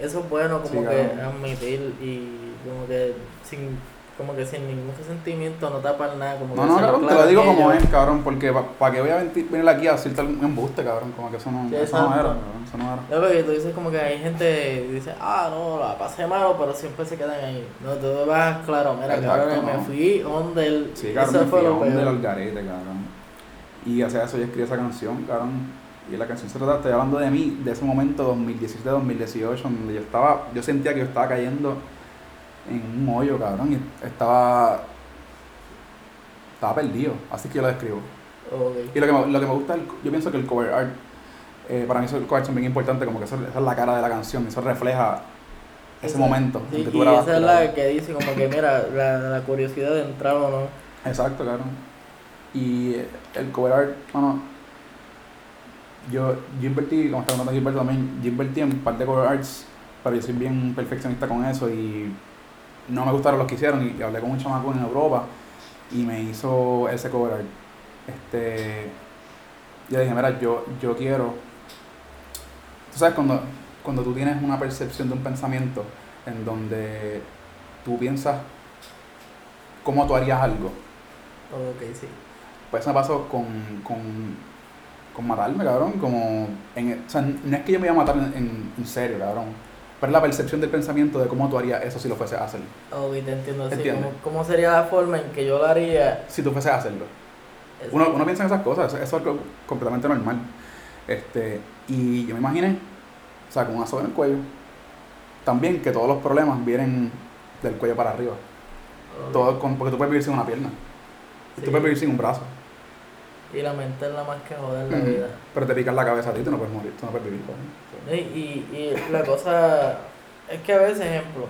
[SPEAKER 1] Eso es bueno como
[SPEAKER 2] Sí,
[SPEAKER 1] que
[SPEAKER 2] cabrón.
[SPEAKER 1] admitir y como que sin como que sin ningún resentimiento, no tapar nada, como
[SPEAKER 2] No,
[SPEAKER 1] que
[SPEAKER 2] no, cabrón, te lo digo como es, cabrón, porque para que voy a venir, venir aquí a decirte un embuste, cabrón, como que eso no,
[SPEAKER 1] Sí,
[SPEAKER 2] eso no era, cabrón, eso no era.
[SPEAKER 1] No, porque tú dices como que hay gente que dice, ah, no, la pasé malo, pero siempre se quedan ahí. No, tú vas claro, mira,
[SPEAKER 2] Exacto,
[SPEAKER 1] cabrón, me fui under.
[SPEAKER 2] Sí, cabrón,
[SPEAKER 1] eso
[SPEAKER 2] me
[SPEAKER 1] fue
[SPEAKER 2] fui
[SPEAKER 1] lo
[SPEAKER 2] cabrón. Y gracias a eso yo escribí esa canción, cabrón. Y la canción se trata, estoy hablando de mí, de ese momento 2017-2018, donde yo estaba, yo sentía que yo estaba cayendo en un hoyo, cabrón, y estaba, estaba perdido, así que yo lo describo. Y lo que me, lo que me gusta, el- yo pienso que el cover art, eh, para mí eso, el cover art es bien importante, como que eso, esa es la cara de la canción, eso refleja ese momento
[SPEAKER 1] Sí,
[SPEAKER 2] en que tú
[SPEAKER 1] y esa es
[SPEAKER 2] la-
[SPEAKER 1] que dice como que, mira, la, la curiosidad de entrar o no.
[SPEAKER 2] Exacto, claro. Y el cover art, bueno, yo, invertí, como está contando Gilberto también, yo invertí en un par de cover arts, pero yo soy bien perfeccionista con eso y no me gustaron los que hicieron y hablé con un chamaco en Europa y me hizo ese cover art. Este, yo dije, mira, yo, yo quiero, tú sabes, cuando, cuando tú tienes una percepción de un pensamiento en donde tú piensas cómo tú harías algo,
[SPEAKER 1] Ok, sí.
[SPEAKER 2] Pues me pasó con, con, con matarme, cabrón. Como en, o sea, no es que yo me iba a matar en, en- en serio, cabrón. Pero es la percepción del pensamiento de cómo tú harías eso si lo fuese a hacer.
[SPEAKER 1] Ok, te entiendo. Sí. ¿cómo, ¿Cómo sería la forma en que yo lo haría?
[SPEAKER 2] Si tú fueses a hacerlo. Uno, uno piensa en esas cosas, eso, es algo completamente normal. Este, y yo me imaginé, o sea, con una soga en el cuello. También que todos los problemas vienen del cuello para arriba. Todo con, porque tú puedes vivir sin una pierna. Y
[SPEAKER 1] Sí.
[SPEAKER 2] Tú puedes vivir sin un brazo.
[SPEAKER 1] Y la mente es la más que joder la vida.
[SPEAKER 2] Pero te picas la cabeza a ti, tú no puedes morir, tú no puedes vivir.
[SPEAKER 1] Y, y, y la cosa es que a veces, ejemplo,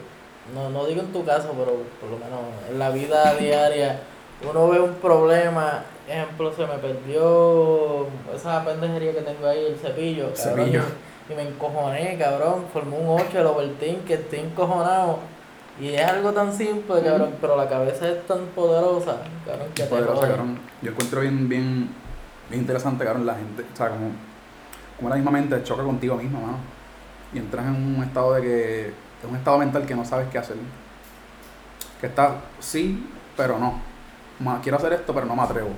[SPEAKER 1] no, no digo en tu caso, pero por lo menos en la vida diaria, uno ve un problema, ejemplo, se me perdió esa pendejería que tengo ahí, el cepillo, cabrón,
[SPEAKER 2] Cepillo.
[SPEAKER 1] Y, y me encojoné, cabrón, formé un 8 el overthink, que estoy encojonado. Y es algo tan simple, cabrón, pero la cabeza es tan poderosa, cabrón, que
[SPEAKER 2] poderosa, cabrón. Yo encuentro bien, bien, bien interesante, cabrón, la gente, o sea, como, como la misma mente choca contigo mismo, mano. Y entras en un estado de que, es un estado mental que no sabes qué hacer. Que estás, sí, pero no. Quiero hacer esto, pero no me atrevo.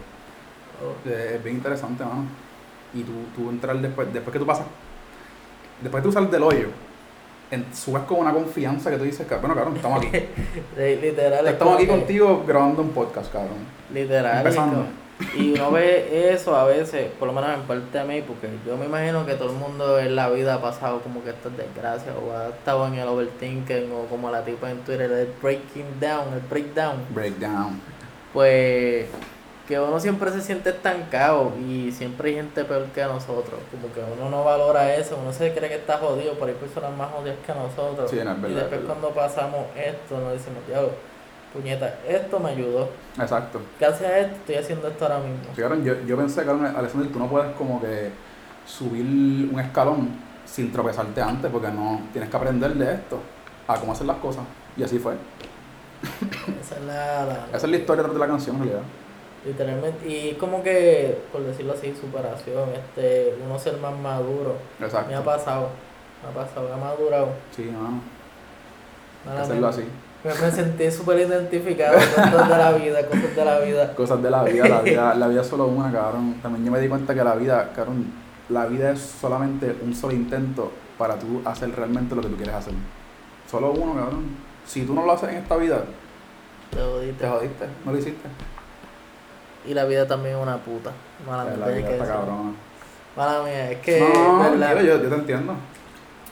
[SPEAKER 1] Oh,
[SPEAKER 2] Es bien interesante, mano. Y tú, tú entrar después, después que tú pasas, después que tú sales del hoyo, en- subes con una confianza que tú dices, "Ca- bueno, cabrón, estamos aquí.
[SPEAKER 1] literal.
[SPEAKER 2] estamos aquí contigo grabando un podcast, cabrón.
[SPEAKER 1] Literal.
[SPEAKER 2] Empezando.
[SPEAKER 1] Y uno ve eso a veces, por lo menos en parte de mí, porque yo me imagino que todo el mundo en la vida ha pasado como que estas desgracias, o ha estado en el overthinking, o como la tipa en Twitter, el breaking down, el breakdown.
[SPEAKER 2] Breakdown.
[SPEAKER 1] Pues que uno siempre se siente estancado y siempre hay gente peor que nosotros. Como que uno no valora eso, uno se cree que está jodido, pero hay personas más jodidas que nosotros.
[SPEAKER 2] Sí, no, es
[SPEAKER 1] y
[SPEAKER 2] verdad, es
[SPEAKER 1] después cuando pasamos esto, nos decimos, diablo, puñeta, esto me ayudó.
[SPEAKER 2] Exacto.
[SPEAKER 1] Gracias a esto estoy haciendo esto ahora mismo.
[SPEAKER 2] Sí, yo, yo pensé, cabrón, Alexander, tú no puedes como que subir un escalón sin tropezarte antes, porque no tienes que aprender de esto, a cómo hacer las cosas. Y así fue.
[SPEAKER 1] Esa es la, la-
[SPEAKER 2] Esa es la historia de la canción, en realidad.
[SPEAKER 1] Literalmente. Y como que, por decirlo así, superación, este, uno ser más maduro. Me ha
[SPEAKER 2] Exacto.
[SPEAKER 1] pasado, me ha pasado, me ha madurado.
[SPEAKER 2] Sí, mano. Hay que hacerlo así.
[SPEAKER 1] Me, me sentí súper identificado cosas de la vida, cosas de la vida.
[SPEAKER 2] Cosas de la vida, la vida, la vida es solo una, cabrón. También yo me di cuenta que la vida, cabrón, la vida es solamente un solo intento para tú hacer realmente lo que tú quieres hacer. Solo uno, cabrón. Si tú no lo haces en esta vida,
[SPEAKER 1] Te jodiste.
[SPEAKER 2] te jodiste, no lo hiciste.
[SPEAKER 1] Y la vida también es una puta. Mala mía,
[SPEAKER 2] la vida
[SPEAKER 1] que
[SPEAKER 2] está
[SPEAKER 1] decirlo.
[SPEAKER 2] cabrona.
[SPEAKER 1] Mala mía, es que,
[SPEAKER 2] no, tío, yo, yo te entiendo.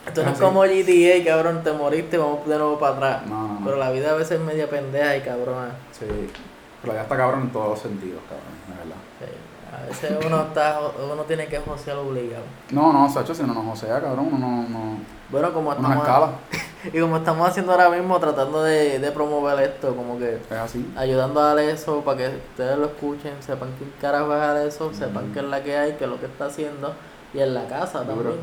[SPEAKER 1] Esto no
[SPEAKER 2] es
[SPEAKER 1] como GTA, cabrón, te moriste, vamos de nuevo para atrás.
[SPEAKER 2] No, no, no.
[SPEAKER 1] Pero la vida a veces es media pendeja y cabrona.
[SPEAKER 2] Sí. Pero la vida está cabrón en todos los sentidos, cabrón, de verdad.
[SPEAKER 1] Sí. A veces uno está, uno tiene que josear obligado.
[SPEAKER 2] No, no, Sacho, si no nos josea, cabrón, uno no, no,
[SPEAKER 1] Bueno, como estamos. Y como estamos haciendo ahora mismo, tratando de, de promover esto, como que
[SPEAKER 2] Es así.
[SPEAKER 1] ayudando a Aleso para que ustedes lo escuchen, sepan qué carajo es Aleso, sepan
[SPEAKER 2] Ujú.
[SPEAKER 1] qué es la que hay, qué es lo que está haciendo, y en la casa
[SPEAKER 2] Duro.
[SPEAKER 1] también.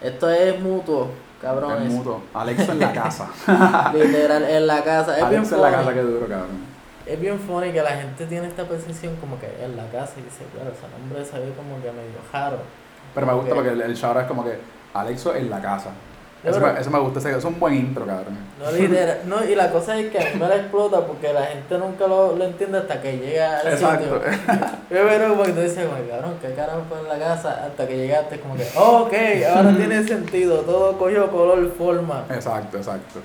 [SPEAKER 1] Esto es mutuo,
[SPEAKER 2] Es
[SPEAKER 1] cabrones.
[SPEAKER 2] mutuo. Alexo en la casa.
[SPEAKER 1] Literal, en la casa. Es bien
[SPEAKER 2] Alexo en la casa, qué duro, cabrón.
[SPEAKER 1] Es bien funny que la gente tiene esta percepción como que en la casa y dice, claro, ese nombre se ve como que medio jaro.
[SPEAKER 2] Pero me gusta
[SPEAKER 1] que-
[SPEAKER 2] porque el, el shout es como que Alexo en la casa. Eso,
[SPEAKER 1] Pero-
[SPEAKER 2] me, eso me gusta, ese- es un buen intro, cabrón.
[SPEAKER 1] No, literal- no, y la cosa es que a mí me la explota porque la gente nunca lo, lo entiende hasta que llega al
[SPEAKER 2] Exacto.
[SPEAKER 1] sitio. Yo veo como que tú dices, como, cabrón, ¿qué carajo fue en la casa? Hasta que llegaste, como que, oh, ok, ahora tiene sentido, todo cogió color, forma.
[SPEAKER 2] Exacto, exacto.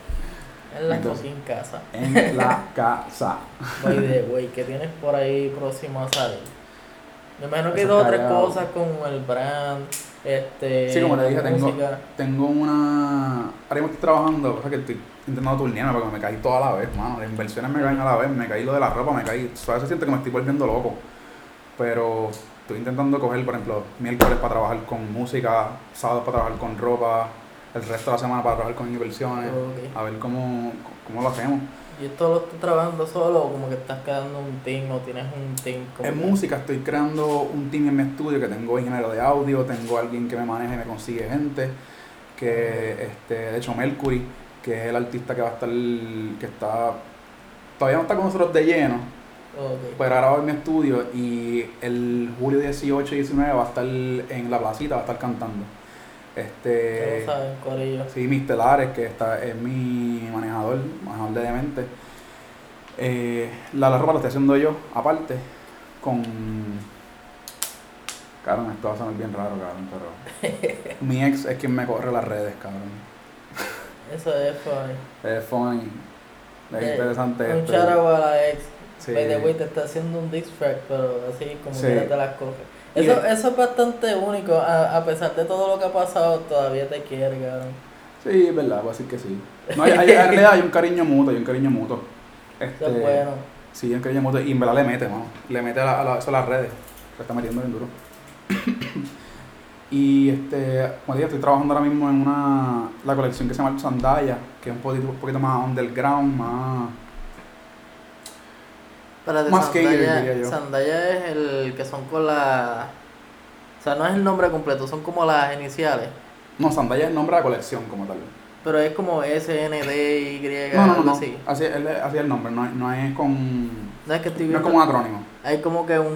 [SPEAKER 1] En la
[SPEAKER 2] Entonces-
[SPEAKER 1] fucking casa.
[SPEAKER 2] En la casa.
[SPEAKER 1] By the way, ¿qué tienes por ahí próximo a salir? Me imagino que dos o tres cosas con el brand, este,
[SPEAKER 2] Sí, como te dije, tengo,
[SPEAKER 1] música.
[SPEAKER 2] tengo una. Ahora mismo estoy trabajando, o sea que estoy intentando turnearme porque me caí toda la vez, mano. Las inversiones me caen a la vez, me caí lo de la ropa, me caí. A veces siento que me estoy volviendo loco. Pero estoy intentando coger, por ejemplo, miércoles para trabajar con música, sábados para trabajar con ropa, el resto de la semana para trabajar con inversiones. A ver cómo, cómo lo hacemos.
[SPEAKER 1] ¿Y esto lo estás trabajando solo o como que estás quedando un team o tienes un team? como
[SPEAKER 2] En
[SPEAKER 1] que-
[SPEAKER 2] música estoy creando un team en mi estudio que tengo ingeniero de audio, tengo alguien que me maneja y me consigue gente, que este, de hecho Mercury, que es el artista que va a estar, que está, todavía no está con nosotros de lleno, pero ha grabado en mi estudio y el julio 18 y 19 va a estar en la placita, va a estar cantando. Este,
[SPEAKER 1] Corillo.
[SPEAKER 2] Sí, mis telares, que está, es mi manejador, manejador de demente. Eh, la, la ropa la estoy haciendo yo, aparte, con... Cabrón, esto va a sonar bien raro, cabrón, pero... mi ex es quien me corre las redes, cabrón.
[SPEAKER 1] Eso es funny.
[SPEAKER 2] Es funny, es
[SPEAKER 1] Eh,
[SPEAKER 2] interesante
[SPEAKER 1] Un
[SPEAKER 2] esto.
[SPEAKER 1] out a la ex.
[SPEAKER 2] Sí.
[SPEAKER 1] By the way, te está haciendo un diss track, pero así como
[SPEAKER 2] Sí.
[SPEAKER 1] que te las coge. Eso, eso es bastante único, a, a pesar de todo lo que ha pasado, todavía te quiere, cabrón.
[SPEAKER 2] Sí, es verdad, voy a decir que sí. No, hay, hay, en realidad hay un cariño mutuo, hay un cariño mutuo. Este,
[SPEAKER 1] Eso es bueno.
[SPEAKER 2] Sí, hay un cariño mutuo y en verdad le mete, mano. Le mete a, la- a la- eso a las redes. Le está metiendo bien duro. y este, como dije, estoy trabajando ahora mismo en una la colección que se llama Sandaya, que es un poquito, un poquito más underground, más.
[SPEAKER 1] Espérate,
[SPEAKER 2] Más
[SPEAKER 1] Sandaya,
[SPEAKER 2] diría yo.
[SPEAKER 1] Sandaya es el que son con la... O sea, no es el nombre completo, son como las iniciales.
[SPEAKER 2] No, Sandaya es el nombre de la colección como tal.
[SPEAKER 1] Pero es como S, N, D, Y,
[SPEAKER 2] No, no, no,
[SPEAKER 1] algo
[SPEAKER 2] no.
[SPEAKER 1] así.
[SPEAKER 2] Así, es- así es el nombre, no, es- no es con.
[SPEAKER 1] No es que estoy
[SPEAKER 2] No es
[SPEAKER 1] viendo...
[SPEAKER 2] como un acrónimo.
[SPEAKER 1] Hay como que un,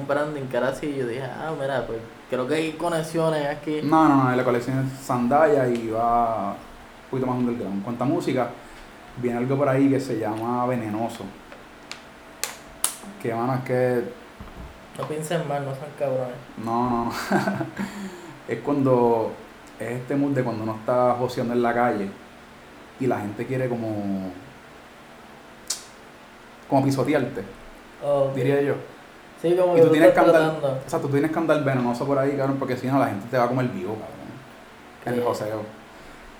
[SPEAKER 1] un branding que era así. Yo dije, ah, mira, pues creo que hay conexiones aquí.
[SPEAKER 2] No, no, no, la colección es Sandaya y va un poquito más underground. En cuanto a música, viene algo por ahí que se llama Venenoso. Que, mano, es que
[SPEAKER 1] No piensen mal, no sean cabrones.
[SPEAKER 2] No, no, no. es cuando. Es este mood de cuando uno está joseando en la calle y la gente quiere como. como pisotearte,
[SPEAKER 1] Oh,
[SPEAKER 2] diría yo.
[SPEAKER 1] Sí, como
[SPEAKER 2] Y
[SPEAKER 1] que
[SPEAKER 2] tú
[SPEAKER 1] tú
[SPEAKER 2] tienes que andar. O sea, tú tienes que andar venenoso por ahí, cabrón, porque si no la gente te va a comer vivo, cabrón. En el joseo.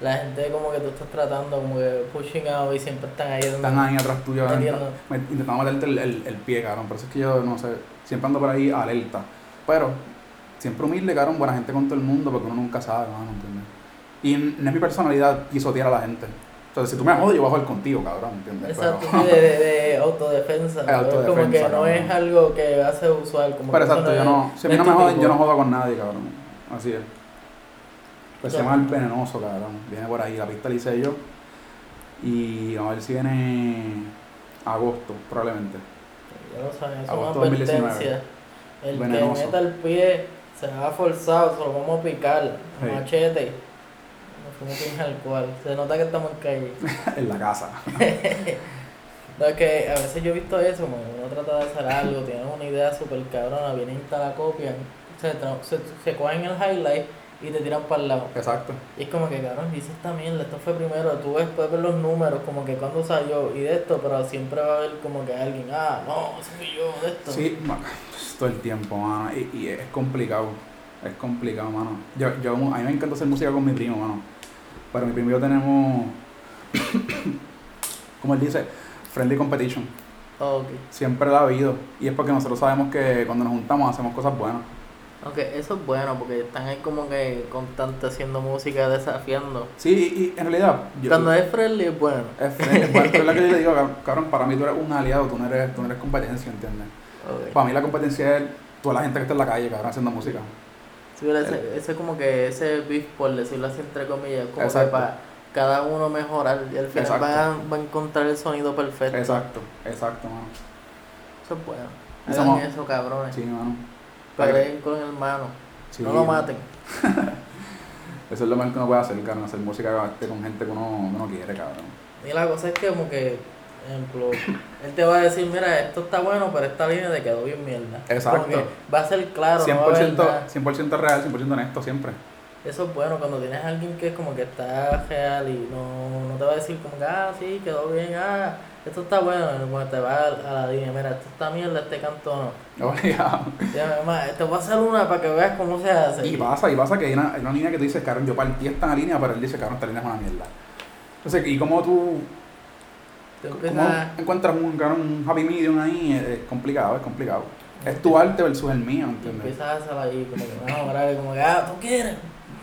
[SPEAKER 1] La gente como que tú estás tratando, como que pushing out y siempre están ahí.
[SPEAKER 2] Están ahí atrás tuyo, me- intentando meterte el, el, el pie, cabrón. Por eso es que yo, no sé, siempre ando por ahí alerta. Pero, siempre humilde, cabrón, buena gente con todo el mundo, porque uno nunca sabe, ¿no? ¿Entiendes? Y no es mi personalidad pisotear a la gente. Entonces, si tú me jodes, yo voy a jugar contigo, cabrón, ¿entiendes?
[SPEAKER 1] Exacto,
[SPEAKER 2] Pero,
[SPEAKER 1] de, de, de autodefensa.
[SPEAKER 2] Es
[SPEAKER 1] es como
[SPEAKER 2] autodefensa,
[SPEAKER 1] que no
[SPEAKER 2] cabrón.
[SPEAKER 1] es algo que hace usual. Como
[SPEAKER 2] pero
[SPEAKER 1] que
[SPEAKER 2] exacto, yo no, si a mí no me joden, yo no jodo con nadie, cabrón. Así es. Pues se llama El Venenoso, cabrón. Viene por ahí, la pista la hice yo. Y a ver si viene agosto, probablemente.
[SPEAKER 1] Ya lo saben, eso es
[SPEAKER 2] Agosto
[SPEAKER 1] una
[SPEAKER 2] 2019.
[SPEAKER 1] advertencia. El
[SPEAKER 2] Venenoso.
[SPEAKER 1] que meta el pie se va forzado, se lo vamos a picar.
[SPEAKER 2] Sí.
[SPEAKER 1] Machete. Nos al cual. Se nota que estamos en calle.
[SPEAKER 2] en la casa.
[SPEAKER 1] No, es que a veces yo he visto eso, que uno trata de hacer algo, tiene una idea súper cabrona, vienen y te la copian, se, se, se cogen el highlight y te tiran para el lado.
[SPEAKER 2] Exacto.
[SPEAKER 1] Y es como que, cabrón, dice esta mierda, esto fue primero, tú ves, puedes ver los números, como que cuando salió y de esto, pero siempre va a haber como que alguien, ah, no, fui yo, de esto.
[SPEAKER 2] Sí, todo el tiempo, mano. Y, y es complicado. Es complicado, mano. Yo, yo, a mí me encanta hacer música con mi primo, mano. Pero mi primo y yo tenemos, como él dice, friendly competition.
[SPEAKER 1] Ok.
[SPEAKER 2] Siempre la ha habido. Y es porque nosotros sabemos que cuando nos juntamos hacemos cosas buenas.
[SPEAKER 1] Aunque eso es bueno, porque están ahí como que constante haciendo música, desafiando.
[SPEAKER 2] Sí, y, y en realidad. yo-
[SPEAKER 1] Cuando es friendly es bueno.
[SPEAKER 2] es friendly, es bueno, es lo que yo le digo, cab- cabrón, para mí tú eres un aliado, tú no eres, tú no eres competencia, ¿entiendes?
[SPEAKER 1] Ok.
[SPEAKER 2] Para mí la competencia es toda la gente que está en la calle, cabrón, haciendo música.
[SPEAKER 1] Sí, pero ese, ese como que ese beef, por decirlo así entre comillas, como que para cada uno mejorar y al final va a, va a encontrar el sonido perfecto.
[SPEAKER 2] Exacto, exacto, mano.
[SPEAKER 1] Eso es bueno. Hagan
[SPEAKER 2] somos-
[SPEAKER 1] eso, cabrones.
[SPEAKER 2] Sí, mano.
[SPEAKER 1] Peleen con el hermano.
[SPEAKER 2] Sí,
[SPEAKER 1] no lo maten.
[SPEAKER 2] Eso es lo mejor que uno puede hacer, cabrón, hacer música con gente que uno, que uno quiere, cabrón.
[SPEAKER 1] Y la cosa es que como que, ejemplo, él te va a decir, mira, esto está bueno, pero esta línea te quedó bien mierda.
[SPEAKER 2] Exacto.
[SPEAKER 1] Que va a ser claro, no va a haber
[SPEAKER 2] 100%,
[SPEAKER 1] nada.
[SPEAKER 2] 100 real, 100% honesto siempre.
[SPEAKER 1] Eso es bueno cuando tienes a alguien que es como que está real y no, no te va a decir como que, ah, sí, quedó bien, ah, esto está bueno, cuando te va a, la línea, mira, esto está mierda, este canto no.
[SPEAKER 2] Obligado.
[SPEAKER 1] Ya, mamá, te voy a hacer una para que veas cómo se hace.
[SPEAKER 2] Y pasa, y pasa que hay una, hay una línea que tú dices, cabrón, yo partí esta línea, pero él dice, cabrón, esta línea es una mierda. Entonces, ¿y cómo tú cómo encuentras un, un happy medium ahí? Es, complicado, es complicado. Es tu arte versus el mío,
[SPEAKER 1] y
[SPEAKER 2] ¿entiendes?
[SPEAKER 1] empiezas a hacer ahí, como que, no, como que, ah, tú quieres,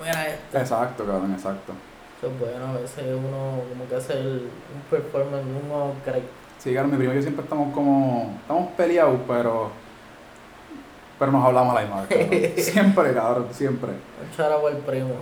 [SPEAKER 1] mira esto.
[SPEAKER 2] Exacto, cabrón, exacto.
[SPEAKER 1] Eso es bueno, a veces uno como que hace el- un performance, uno cree.
[SPEAKER 2] Sí, cabrón, mi primo y yo siempre estamos como, estamos peleados, pero, pero nos hablamos a la misma vez, cabrón. Siempre, cabrón, siempre.
[SPEAKER 1] Charabo el primo.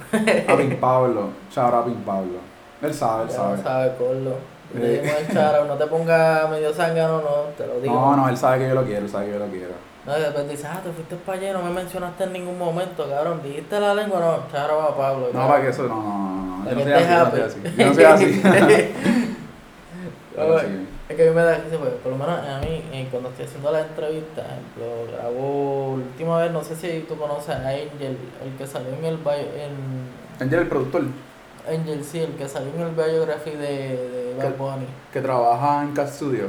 [SPEAKER 2] A Pin Pablo, out a Pin Pablo. Él sabe, él
[SPEAKER 1] Ya
[SPEAKER 2] sabe.
[SPEAKER 1] no sabe, Corlo. Le dimos el charabo, no te pongas medio zángano, no, te lo digo.
[SPEAKER 2] No, no, él sabe que yo lo quiero, él sabe que yo lo quiero.
[SPEAKER 1] No, y después dice, ah, te fuiste para allá, no me mencionaste en ningún momento, cabrón. ¿Dijiste la lengua? No, charabo a Pablo.
[SPEAKER 2] No, para que eso, no, no, no, Yo no
[SPEAKER 1] que
[SPEAKER 2] soy así, yo no soy así.
[SPEAKER 1] Es que a mí me da risa, porque por lo menos a mí, eh, cuando estoy haciendo la entrevista, ejemplo, grabo la última vez, no sé si tú conoces a Angel, el que salió en el bio, en
[SPEAKER 2] Angel, el productor,
[SPEAKER 1] Angel, sí, el que salió en el biography de, de Bad. Bunny.
[SPEAKER 2] que trabaja en Cat Studio.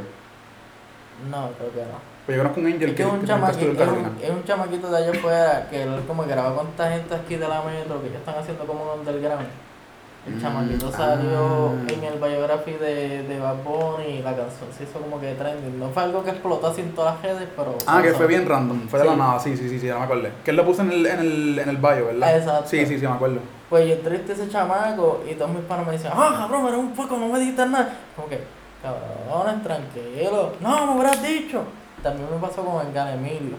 [SPEAKER 1] No, creo que no.
[SPEAKER 2] Pues yo conozco un Angel
[SPEAKER 1] Es
[SPEAKER 2] que,
[SPEAKER 1] que es un, chamaquito, es, un, es un chamaquito de allá afuera que él como graba con esta gente aquí de la metro que ya están haciendo como un underground. El
[SPEAKER 2] Mm,
[SPEAKER 1] chamaquito
[SPEAKER 2] ah.
[SPEAKER 1] salió en el biography de, de Bad Bunny y la canción se hizo como que trending. No fue algo que explotó así en todas las redes, pero...
[SPEAKER 2] Ah, que fue bien random, fue de la nada, sí, sí, sí, sí, ya me acuerdo. Que él lo puso en el, en el, en el bio, ¿verdad?
[SPEAKER 1] Exacto.
[SPEAKER 2] Sí, sí, sí, me acuerdo.
[SPEAKER 1] Pues yo entrevisté a ese chamaco y todos mis panos me dicen, ah, cabrón, eres un poco, no me dijiste nada. Como que, cabrones, tranquilo. No, me hubieras dicho. También me pasó con el Gan Emilio.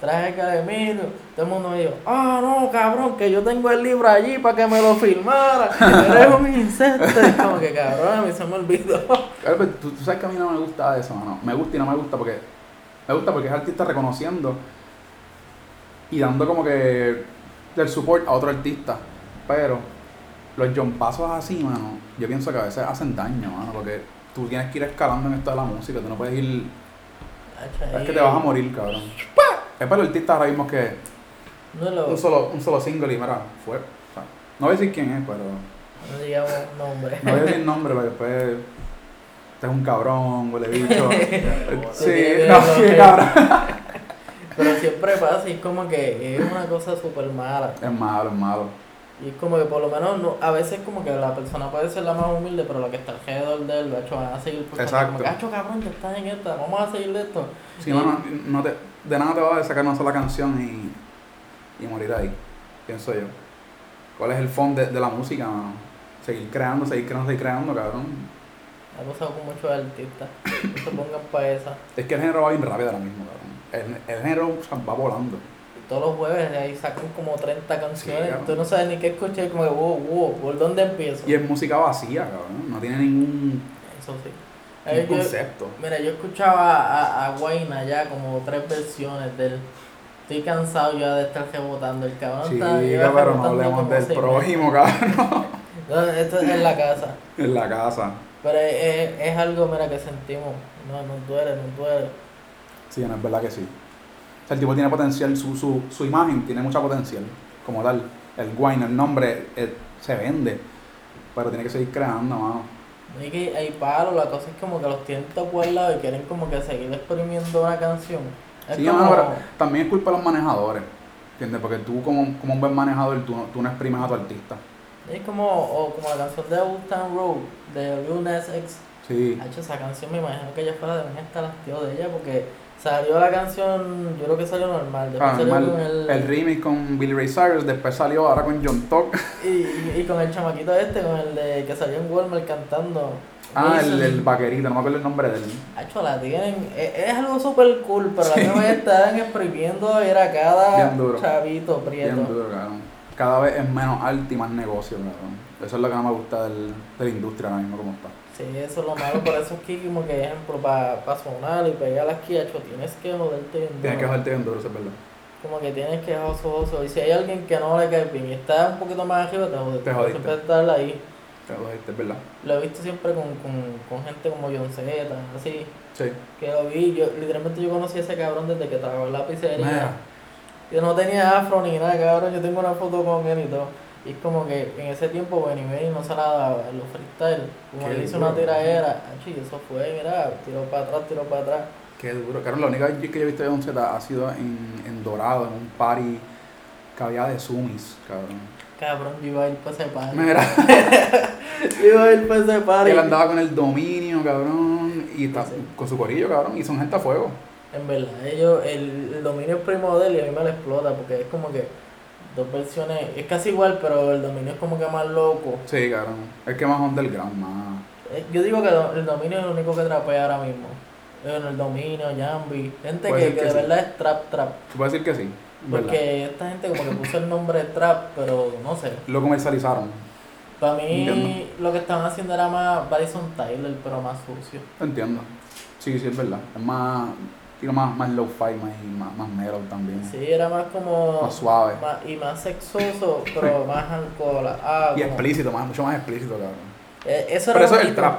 [SPEAKER 1] Traje el Gan Emilio, todo el mundo me dijo, ah, no, cabrón, que yo tengo el libro allí para que me lo filmara. Eres un insecto. Y como que, cabrón, a mí se me olvidó.
[SPEAKER 2] Tú, tú sabes que a mí no me gusta eso, mano. Me gusta y no me gusta porque. Me gusta porque es artista reconociendo y dando como que el support a otro artista. Pero los John Pasos así, mano, yo pienso que a veces hacen daño, mano, porque tú tienes que ir escalando en esto de la música, tú no puedes ir. Es que te vas a morir, cabrón. Es para el artista ahora mismo que
[SPEAKER 1] No lo,
[SPEAKER 2] un solo, un solo single y mira, fue. o sea, no voy a decir quién es, pero.
[SPEAKER 1] no digamos nombre.
[SPEAKER 2] No voy a decir nombre, pero después. Este es un cabrón, huele bicho. sí, no, sí, cabrón.
[SPEAKER 1] Pero siempre pasa y es como que es una cosa súper mala.
[SPEAKER 2] Es malo, es malo.
[SPEAKER 1] Y es como que por lo menos no, a veces como que la persona puede ser la más humilde, pero la que está alrededor de él, lo hecho, van a seguir por
[SPEAKER 2] Exacto.
[SPEAKER 1] como que, "Acho, cabrón, que estás en esta, vamos a seguir de esto.
[SPEAKER 2] Si
[SPEAKER 1] Y-
[SPEAKER 2] no, no, no te, de nada te va a sacar una sola canción y, y morir ahí, pienso yo. ¿Cuál es el fondo de, de la música, mano? Seguir creando, seguir creando, seguir creando, cabrón.
[SPEAKER 1] Ha pasado con muchos artistas. No se pongan para esa.
[SPEAKER 2] Es que el género va bien rápido ahora mismo, cabrón. El, el género o sea, va volando.
[SPEAKER 1] Todos los jueves de ahí sacan como 30 canciones.
[SPEAKER 2] cabrón.
[SPEAKER 1] Tú no sabes ni qué escuchar, como que, wow, wow, ¿por dónde empiezo?
[SPEAKER 2] Y es música vacía, cabrón. No tiene ningún,
[SPEAKER 1] Eso sí.
[SPEAKER 2] ningún
[SPEAKER 1] Eh, yo-
[SPEAKER 2] concepto.
[SPEAKER 1] Mira, yo escuchaba a, a Guayna ya como tres versiones del. Estoy cansado ya de estar rebotando. El cabrón
[SPEAKER 2] Sí,
[SPEAKER 1] está.
[SPEAKER 2] pero no hablemos del
[SPEAKER 1] seis
[SPEAKER 2] prójimo, cabrón.
[SPEAKER 1] No, esto es en la casa.
[SPEAKER 2] En la casa.
[SPEAKER 1] Pero es, es, es algo, mira, que sentimos. No, nos duele, nos duele.
[SPEAKER 2] Sí, no es verdad que sí. O sea, el tipo tiene potencial, su, su, su imagen tiene mucha potencial, como tal. El wine, el nombre, eh, se vende, pero tiene que seguir creando, mano.
[SPEAKER 1] Y que hay palos, la cosa es como que los tienen todos guardados y quieren como que seguir exprimiendo una canción. Es
[SPEAKER 2] Sí,
[SPEAKER 1] como,
[SPEAKER 2] mano, pero también es culpa de los manejadores, ¿entiendes? Porque tú como, como un buen manejador, tú no, tú no exprimes a tu artista.
[SPEAKER 1] es como, o como la canción de Town Road de Lil Nas X.
[SPEAKER 2] Sí,
[SPEAKER 1] Hacho, esa canción me imagino que ella fuera de estar hastiado de ella porque salió la canción, yo creo que salió normal, después
[SPEAKER 2] ah,
[SPEAKER 1] salió
[SPEAKER 2] normal.
[SPEAKER 1] con el,
[SPEAKER 2] el remix con Billy Ray Cyrus, después salió ahora con John Tuck.
[SPEAKER 1] y, y, y con el chamaquito este, con el de que salió en Walmart cantando.
[SPEAKER 2] Ah, el, el vaquerito, no me acuerdo el nombre de él.
[SPEAKER 1] Hacho, la tienen, es, es algo súper cool, pero la misma vez están exprimiendo era cada chavito prieto.
[SPEAKER 2] Bien duro, cabrón. Cada vez es menos arte y más negocio, cabrón. Eso es lo que no me gusta del, de la industria ahora mismo como está.
[SPEAKER 1] Sí, eso es lo malo, por eso es que como que ejemplo para sonar y pegar aquí, hacho, tienes que joderte bien
[SPEAKER 2] Tienes que
[SPEAKER 1] duro.
[SPEAKER 2] joderte bien duro, eso es verdad.
[SPEAKER 1] como que tienes que oso, oso. Y si hay alguien que no le cae bien y está un poquito más arriba, te jodes.
[SPEAKER 2] Te jodiste.
[SPEAKER 1] Siempre estar ahí.
[SPEAKER 2] Te jodiste, es verdad.
[SPEAKER 1] Lo he visto siempre con, con, con gente como John Z, así.
[SPEAKER 2] Sí.
[SPEAKER 1] Que lo vi, yo literalmente yo conocí a ese cabrón desde que trabajaba en la pizzería.
[SPEAKER 2] Mira.
[SPEAKER 1] Yo no tenía afro ni nada, cabrón. Yo tengo una foto con él y todo. Y es como que en ese tiempo Benny Benny no se la daba en los freestyle. Como
[SPEAKER 2] Qué
[SPEAKER 1] él hizo
[SPEAKER 2] duro.
[SPEAKER 1] una tiradera, eso fue, mira, tiró para atrás, tiró para atrás.
[SPEAKER 2] Qué duro. Claro, la única vez que yo he visto de Don Z ha sido en, en Dorado, en un party que había de Sumis, cabrón.
[SPEAKER 1] Cabrón, yo iba a ir para ese party.
[SPEAKER 2] Mira,
[SPEAKER 1] Yo iba a ir para ese party.
[SPEAKER 2] él andaba con el dominio, cabrón, y está,
[SPEAKER 1] Sí.
[SPEAKER 2] con su corillo, cabrón, y son gente a fuego.
[SPEAKER 1] En verdad, ellos, el, el dominio es primo de él y a mí me lo explota porque es como que dos versiones, es casi igual, pero el dominio es como que más loco.
[SPEAKER 2] Sí, cabrón. Es que más underground, más.
[SPEAKER 1] Eh, Yo digo que el dominio es lo único que trapea ahora mismo. En el dominio, Jambi, gente que, que
[SPEAKER 2] que
[SPEAKER 1] de
[SPEAKER 2] sí.
[SPEAKER 1] verdad es trap trap.
[SPEAKER 2] Se puede decir que sí, ¿verdad?
[SPEAKER 1] Porque esta gente como que puso el nombre trap, pero no sé.
[SPEAKER 2] Lo comercializaron.
[SPEAKER 1] Para mí
[SPEAKER 2] Entiendo.
[SPEAKER 1] lo que estaban haciendo era más Bryson Tyler, pero más sucio.
[SPEAKER 2] Entiendo. Sí, sí, es verdad. Es más. Tiro más, más low-fi, más, más, más mellow también.
[SPEAKER 1] Sí, era más como...
[SPEAKER 2] Más suave.
[SPEAKER 1] más- y más sexoso, pero más alcohol. Ah,
[SPEAKER 2] Y
[SPEAKER 1] como-
[SPEAKER 2] explícito, más, mucho más explícito, cabrón.
[SPEAKER 1] Eh, eso
[SPEAKER 2] Pero
[SPEAKER 1] era
[SPEAKER 2] eso es el trap.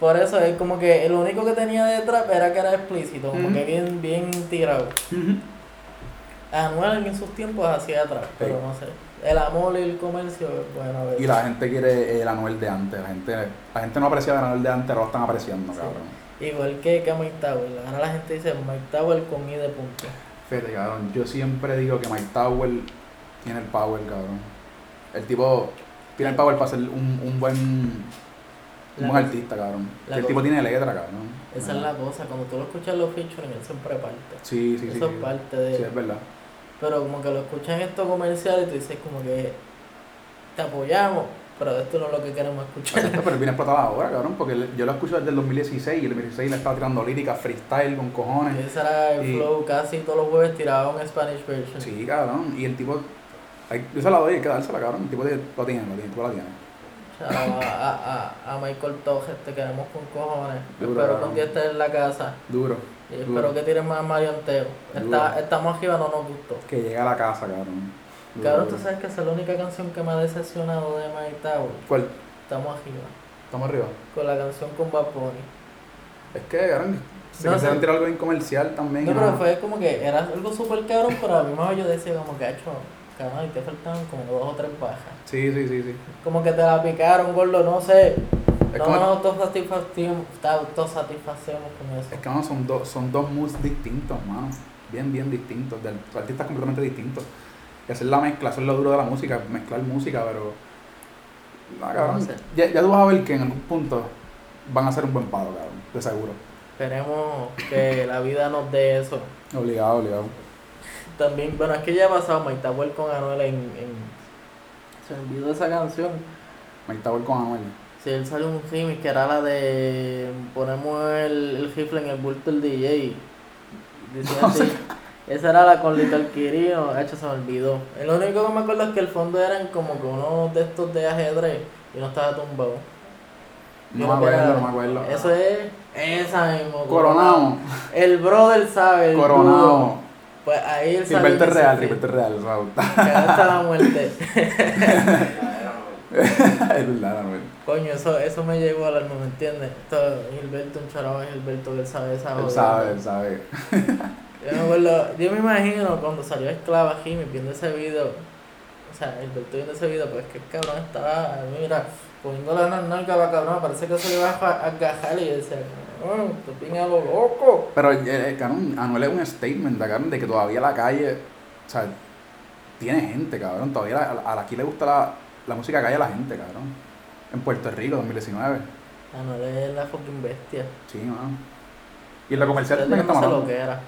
[SPEAKER 1] Por eso es como que lo único que tenía de trap era que era explícito, como que bien, bien tirado. Anuel en sus tiempos hacía trap, pero no sé. El amor y el comercio, bueno, a ver.
[SPEAKER 2] Y la gente quiere el Anuel de antes. La gente, la gente no apreciaba el Anuel de antes, ahora lo están apreciando,
[SPEAKER 1] Sí.
[SPEAKER 2] cabrón.
[SPEAKER 1] Igual que, que Mike Tower. Ahora la gente dice Mike Tower con I de punto.
[SPEAKER 2] Fíjate, cabrón. Yo siempre digo que Mike Tower tiene el power, cabrón. El tipo tiene el power para ser un, un buen, un buen artista, cabrón. el tipo tiene letra, cabrón.
[SPEAKER 1] Esa es la cosa, cuando tú lo escuchas los featuring, él siempre parte.
[SPEAKER 2] Sí, sí, sí.
[SPEAKER 1] Eso
[SPEAKER 2] sí.
[SPEAKER 1] parte de
[SPEAKER 2] Sí, es verdad.
[SPEAKER 1] Pero como que lo escuchas en estos comerciales y tú dices como que te apoyamos, pero esto no es lo que queremos escuchar.
[SPEAKER 2] Exacto, pero viene explotada ahora, cabrón, porque yo lo escucho desde el 2016 y el 2016 le estaba tirando lírica freestyle con cojones.
[SPEAKER 1] Ese era el
[SPEAKER 2] Y-
[SPEAKER 1] flow, casi todos los jueves tiraba un Spanish version.
[SPEAKER 2] Sí, cabrón. Y el tipo, hay- yo se la doy, hay que dársela, cabrón. El tipo de- lo tiene, lo tiene, el tipo la tiene.
[SPEAKER 1] Chao, a, a, a Michael Tojes, te queremos con cojones.
[SPEAKER 2] Duro,
[SPEAKER 1] espero que un día estés en la casa.
[SPEAKER 2] Duro.
[SPEAKER 1] Y
[SPEAKER 2] Duro.
[SPEAKER 1] espero que tires más Mario Anteo. Está,
[SPEAKER 2] Duro.
[SPEAKER 1] estamos arriba, no nos gustó.
[SPEAKER 2] Que llega a la casa, cabrón.
[SPEAKER 1] Cabrón, tú sabes que esa es la única canción que me ha decepcionado de Mike Tower.
[SPEAKER 2] ¿Cuál?
[SPEAKER 1] Estamos arriba.
[SPEAKER 2] Estamos arriba.
[SPEAKER 1] Con la canción con Bad Bunny.
[SPEAKER 2] Es que, cabrón, se
[SPEAKER 1] No
[SPEAKER 2] quisieron tirar algo bien comercial también.
[SPEAKER 1] No,
[SPEAKER 2] ¿no?
[SPEAKER 1] pero fue como que era algo súper cabrón, pero a misma vez yo decía como que, hecho, cabrón, y te faltaban como dos o tres bajas.
[SPEAKER 2] Sí, sí, sí, sí.
[SPEAKER 1] Como que te la picaron, gordo, no sé.
[SPEAKER 2] Es
[SPEAKER 1] no
[SPEAKER 2] como-
[SPEAKER 1] nos autosatisfacemos autosatisfacemos con eso.
[SPEAKER 2] Es que, mano, son, dos son dos moods distintos, mano. Bien, bien distintos. De artistas completamente distintos. Y hacer la mezcla, eso es lo duro de la música, mezclar música, pero. No, cabrón.
[SPEAKER 1] No
[SPEAKER 2] ya, ya tú vas a ver que en algún punto van a ser un buen palo, cabrón. De seguro.
[SPEAKER 1] Esperemos que la vida nos dé eso.
[SPEAKER 2] Obligado, obligado.
[SPEAKER 1] También, bueno, es que ya ha pasado Tower con Anuel en, en. Se me olvidó esa canción.
[SPEAKER 2] Tower con Anuel.
[SPEAKER 1] Si él salió un remix que era la de. Ponemos el, el rifle en el bulto del DJ. Decía así. Esa era la con Little Quirino. De hecho, se me olvidó. Lo único que me acuerdo es que el fondo eran como que unos de estos de ajedrez y no estaba tumbado.
[SPEAKER 2] No me acuerdo,
[SPEAKER 1] era-
[SPEAKER 2] no me acuerdo.
[SPEAKER 1] Eso es. Esa mismo.
[SPEAKER 2] Coronado.
[SPEAKER 1] El brother sabe. el duro.
[SPEAKER 2] Coronado.
[SPEAKER 1] Pues ahí y
[SPEAKER 2] es real, es real, Raúl.
[SPEAKER 1] que hasta la muerte.
[SPEAKER 2] es verdad, Anuel.
[SPEAKER 1] Coño, eso, eso me llegó al alma, ¿me entiendes? Esto, Gilberto, un charaba Gilberto, que él sabe esa
[SPEAKER 2] Él sabe, él sabe.
[SPEAKER 1] Yo me, acuerdo, yo me imagino cuando salió Esclava Jimmy viendo ese video, o sea, Gilberto viendo ese video, pues que el cabrón estaba, mira, poniéndole la nalga a la cabrona, parece que se le iba a ja- a agajar y decía, oh, te pinga lo loco.
[SPEAKER 2] Pero, eh, eh, cabrón, Anuel es un statement, cabrón, de que todavía la calle, o sea, tiene gente, cabrón. Todavía a, a aquí le gusta la, la música calle a la gente, cabrón. En Puerto Rico, 2019.
[SPEAKER 1] Anuel es la fucking bestia.
[SPEAKER 2] Sí, mano. Y en la comercial también
[SPEAKER 1] no
[SPEAKER 2] estamos
[SPEAKER 1] sé lo que era.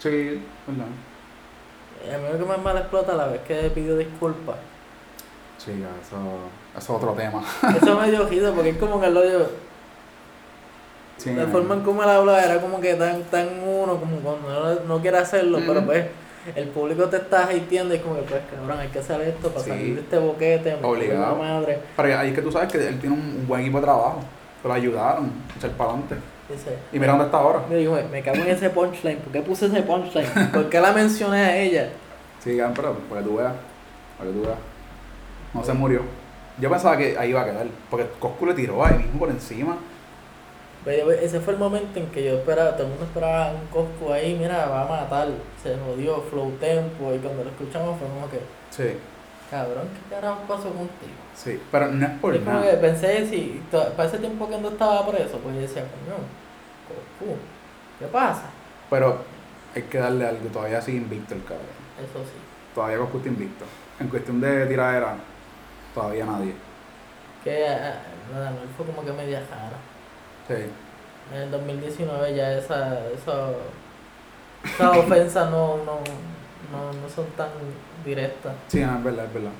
[SPEAKER 2] Sí, verdad.
[SPEAKER 1] Y a mí lo que más mal explota la vez que pidió disculpas.
[SPEAKER 2] Sí, eso, eso es otro tema.
[SPEAKER 1] Eso me dio ojito porque es como que lo dio.
[SPEAKER 2] Sí,
[SPEAKER 1] La forma en cómo él habla era como que tan, tan uno, como cuando no, no quiere hacerlo, pero pues el público te está hateando y es como que pues cabrón, hay que hacer esto para
[SPEAKER 2] Sí.
[SPEAKER 1] salir de este boquete, me
[SPEAKER 2] Obligado.
[SPEAKER 1] madre.
[SPEAKER 2] Pero ahí es que tú sabes que él tiene un, un buen equipo de trabajo. Que lo ayudaron a echar para adelante.
[SPEAKER 1] Dice,
[SPEAKER 2] Y mira dónde está ahora.
[SPEAKER 1] me dijo, me cago en ese punchline. ¿Por qué puse ese punchline? ¿Por qué la mencioné a ella?
[SPEAKER 2] Sí, pero para que tú veas. Para que tú veas. No se murió. Yo pensaba que ahí iba a quedar. Porque Coscu le tiró ahí mismo por encima.
[SPEAKER 1] Pero ese fue el momento en que yo esperaba, todo el mundo esperaba un Coscu ahí, mira, va a matar, se jodió, flow tempo, y cuando lo escuchamos fue como que,
[SPEAKER 2] Sí,
[SPEAKER 1] cabrón, ¿qué carajo pasó contigo?
[SPEAKER 2] sí. Pero no es por
[SPEAKER 1] como que
[SPEAKER 2] nada.
[SPEAKER 1] pensé, si, para ese tiempo que no estaba preso, pues yo decía, coño, ¿qué pasa?
[SPEAKER 2] Pero hay que darle algo. Todavía sigue invicto el cabrón.
[SPEAKER 1] Eso sí,
[SPEAKER 2] Todavía Coscu está invicto. En cuestión de tiradera, todavía nadie.
[SPEAKER 1] que nada, no, fue como que media jara.
[SPEAKER 2] Sí.
[SPEAKER 1] En el 2019 ya esa, esa, esas ofensas no, no, no, no son tan directas.
[SPEAKER 2] Sí, no, es verdad, es verdad.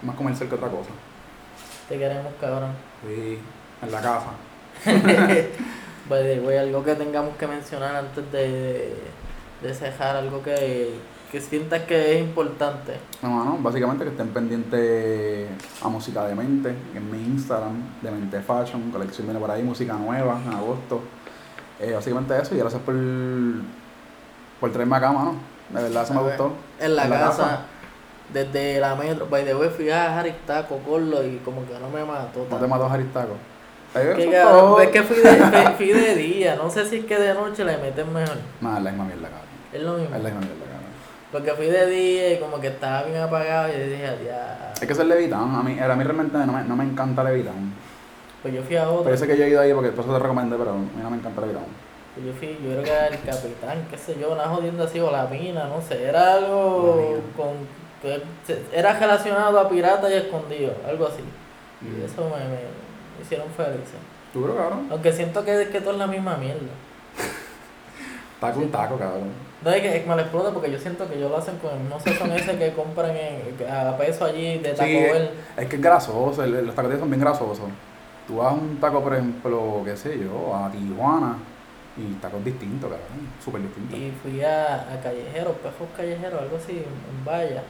[SPEAKER 2] Es más comercial que otra cosa.
[SPEAKER 1] Te queremos, cabrón.
[SPEAKER 2] Sí, en la casa.
[SPEAKER 1] Way, algo que tengamos que mencionar antes de, de cejar, algo que, que sientas que es importante.
[SPEAKER 2] No, mano, básicamente que estén pendientes a Música de Mente, en mi Instagram, de Mente Fashion, colección viene por ahí, música nueva en agosto. Eh, básicamente eso, y gracias por, por traerme acá, mano. De verdad, se me gustó.
[SPEAKER 1] En la,
[SPEAKER 2] En la
[SPEAKER 1] casa,
[SPEAKER 2] casa.
[SPEAKER 1] desde la metro, by the way, fui a Jaristaco, Corlo, y como que no me mató.
[SPEAKER 2] No te
[SPEAKER 1] tanto.
[SPEAKER 2] mató Jaristaco. Eso
[SPEAKER 1] es que fui de, fui- de día, no sé si es que de noche le meten mejor.
[SPEAKER 2] No, es la misma mierda, cabrón.
[SPEAKER 1] Es lo mismo.
[SPEAKER 2] Es la misma mierda, cabrón.
[SPEAKER 1] Porque fui de día y como que estaba bien apagado y yo dije, ya.
[SPEAKER 2] Hay que ser Levitán. A mí, a mí realmente no me, no me encanta.
[SPEAKER 1] Pues yo fui a otro.
[SPEAKER 2] Sé que yo he ido ahí porque por eso te recomendé, pero a mí no me encanta Levitán.
[SPEAKER 1] Yo fui, yo creo que era el capitán, qué sé yo, una jodienda así, o la mina, no sé, era algo con, era relacionado a pirata y escondido, algo así. Y
[SPEAKER 2] Mm.
[SPEAKER 1] eso me, me, me hicieron felices.
[SPEAKER 2] ¿Tú creo, cabrón?
[SPEAKER 1] Aunque siento que, que todo es la misma mierda.
[SPEAKER 2] Taco un taco, cabrón.
[SPEAKER 1] No es que me lo explota porque yo siento que ellos lo hacen con el mismo sazón ese que compran en, a peso allí de Taco
[SPEAKER 2] Sí,
[SPEAKER 1] Bell.
[SPEAKER 2] Es que es grasoso, los tacos son bien grasosos. Tú vas a un taco, por ejemplo, qué sé yo, a Tijuana y tacos distintos, cabrón, súper distintos.
[SPEAKER 1] Y fui a, a callejeros, pejos callejeros, algo así, en Valla.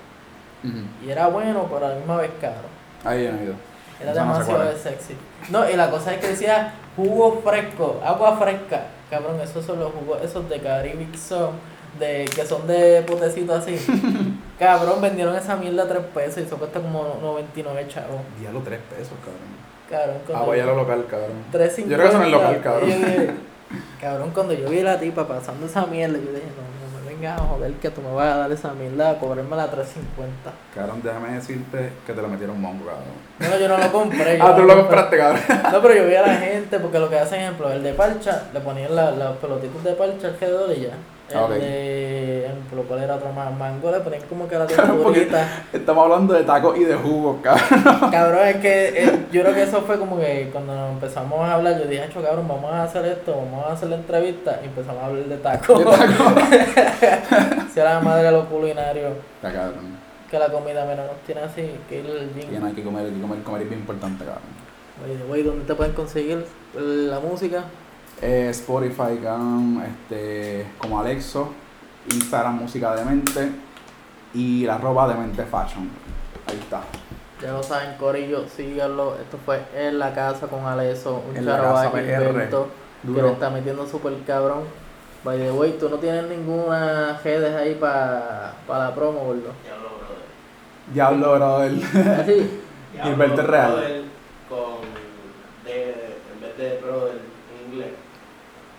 [SPEAKER 1] Y era bueno, pero a la misma vez caro.
[SPEAKER 2] Ahí he ido.
[SPEAKER 1] Era demasiado sexy. No, y la cosa es que decía jugo fresco, agua fresca. Cabrón, esos son los jugos, esos de Caribbean son, de, que son de potecito así. Cabrón, vendieron esa mierda a 3 pesos y eso cuesta como 99 chavos.
[SPEAKER 2] Diablo, tres pesos, cabrón.
[SPEAKER 1] Cabrón,
[SPEAKER 2] Ah,
[SPEAKER 1] cuando-
[SPEAKER 2] voy a lo local, cabrón.
[SPEAKER 1] 3.50.
[SPEAKER 2] Yo creo que eso no es local, cabrón.
[SPEAKER 1] Cabrón, cuando yo vi a la tipa pasando esa mierda, yo dije, no, no me vengas a joder que tú me vas a dar esa mierda a cobrarme la 3.50.
[SPEAKER 2] Cabrón, déjame decirte que te lo metieron mongo, cabrón.
[SPEAKER 1] No, yo no lo compré.
[SPEAKER 2] Ah, tú lo compraste, cabrón.
[SPEAKER 1] No, pero yo vi a la gente, porque lo que hacen, ejemplo, el de parcha, le ponían la- los pelotitos de parcha alrededor y ya.
[SPEAKER 2] Ah, ok.
[SPEAKER 1] de, ejemplo, ¿cuál era otro más? Mango, le ponían como que la texturita.
[SPEAKER 2] Estamos hablando de tacos y de jugos, cabrón.
[SPEAKER 1] Cabrón, es que eh, yo creo que eso fue como que cuando nos empezamos a hablar, yo dije, "Acho, cabrón, vamos a hacer esto, vamos a hacer la entrevista, y empezamos a hablar de tacos. si era la madre de lo culinario,
[SPEAKER 2] Está cabrón.
[SPEAKER 1] que la comida menos nos tiene así, que ir al gym.
[SPEAKER 2] no hay que comer, hay que comer, comer es bien importante, cabrón.
[SPEAKER 1] Oye, güey, ¿dónde te pueden conseguir la música?
[SPEAKER 2] Eh, Spotify, este, como Alexo, Instagram Música de Mente y la ropa de Mente Fashion. Ahí está.
[SPEAKER 1] Ya lo saben, Corillo, síganlo. Esto fue En la Casa con Aleso, un
[SPEAKER 2] PR.
[SPEAKER 1] Humberto, que le está metiendo súper cabrón. By the way, tú no tienes ninguna redes ahí para la promo, gordo.
[SPEAKER 4] Diablo, brother.
[SPEAKER 2] Diablo, brother.
[SPEAKER 4] Diablo,
[SPEAKER 2] Gilberto Real.
[SPEAKER 4] brother Con D, en vez de brother en inglés,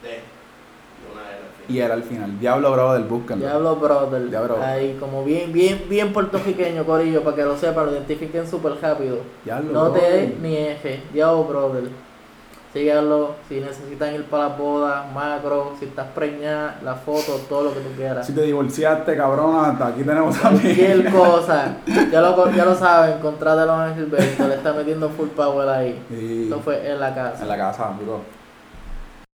[SPEAKER 4] D. Y una R al final.
[SPEAKER 2] Y era al final. Diablo, brother, búsquenlo.
[SPEAKER 1] Diablo Brother.
[SPEAKER 2] Diablo.
[SPEAKER 1] Ahí, como bien, bien, bien puertorriqueño, Corillo, para que lo sepan, lo identifiquen súper rápido.
[SPEAKER 2] Diablo,
[SPEAKER 1] No
[SPEAKER 2] brother.
[SPEAKER 1] T ni F. Diablo Brother. Síganlo. Si necesitan ir para las bodas, macro, si estás preñada, las fotos, todo lo que tú quieras.
[SPEAKER 2] Si te divorciaste, cabrón, hasta aquí tenemos también.
[SPEAKER 1] Cualquier cosa. Ya lo, ya lo saben, contrátalo a Gilberto, le está metiendo full power ahí.
[SPEAKER 2] Sí.
[SPEAKER 1] Esto fue en la casa.
[SPEAKER 2] En la casa, duro.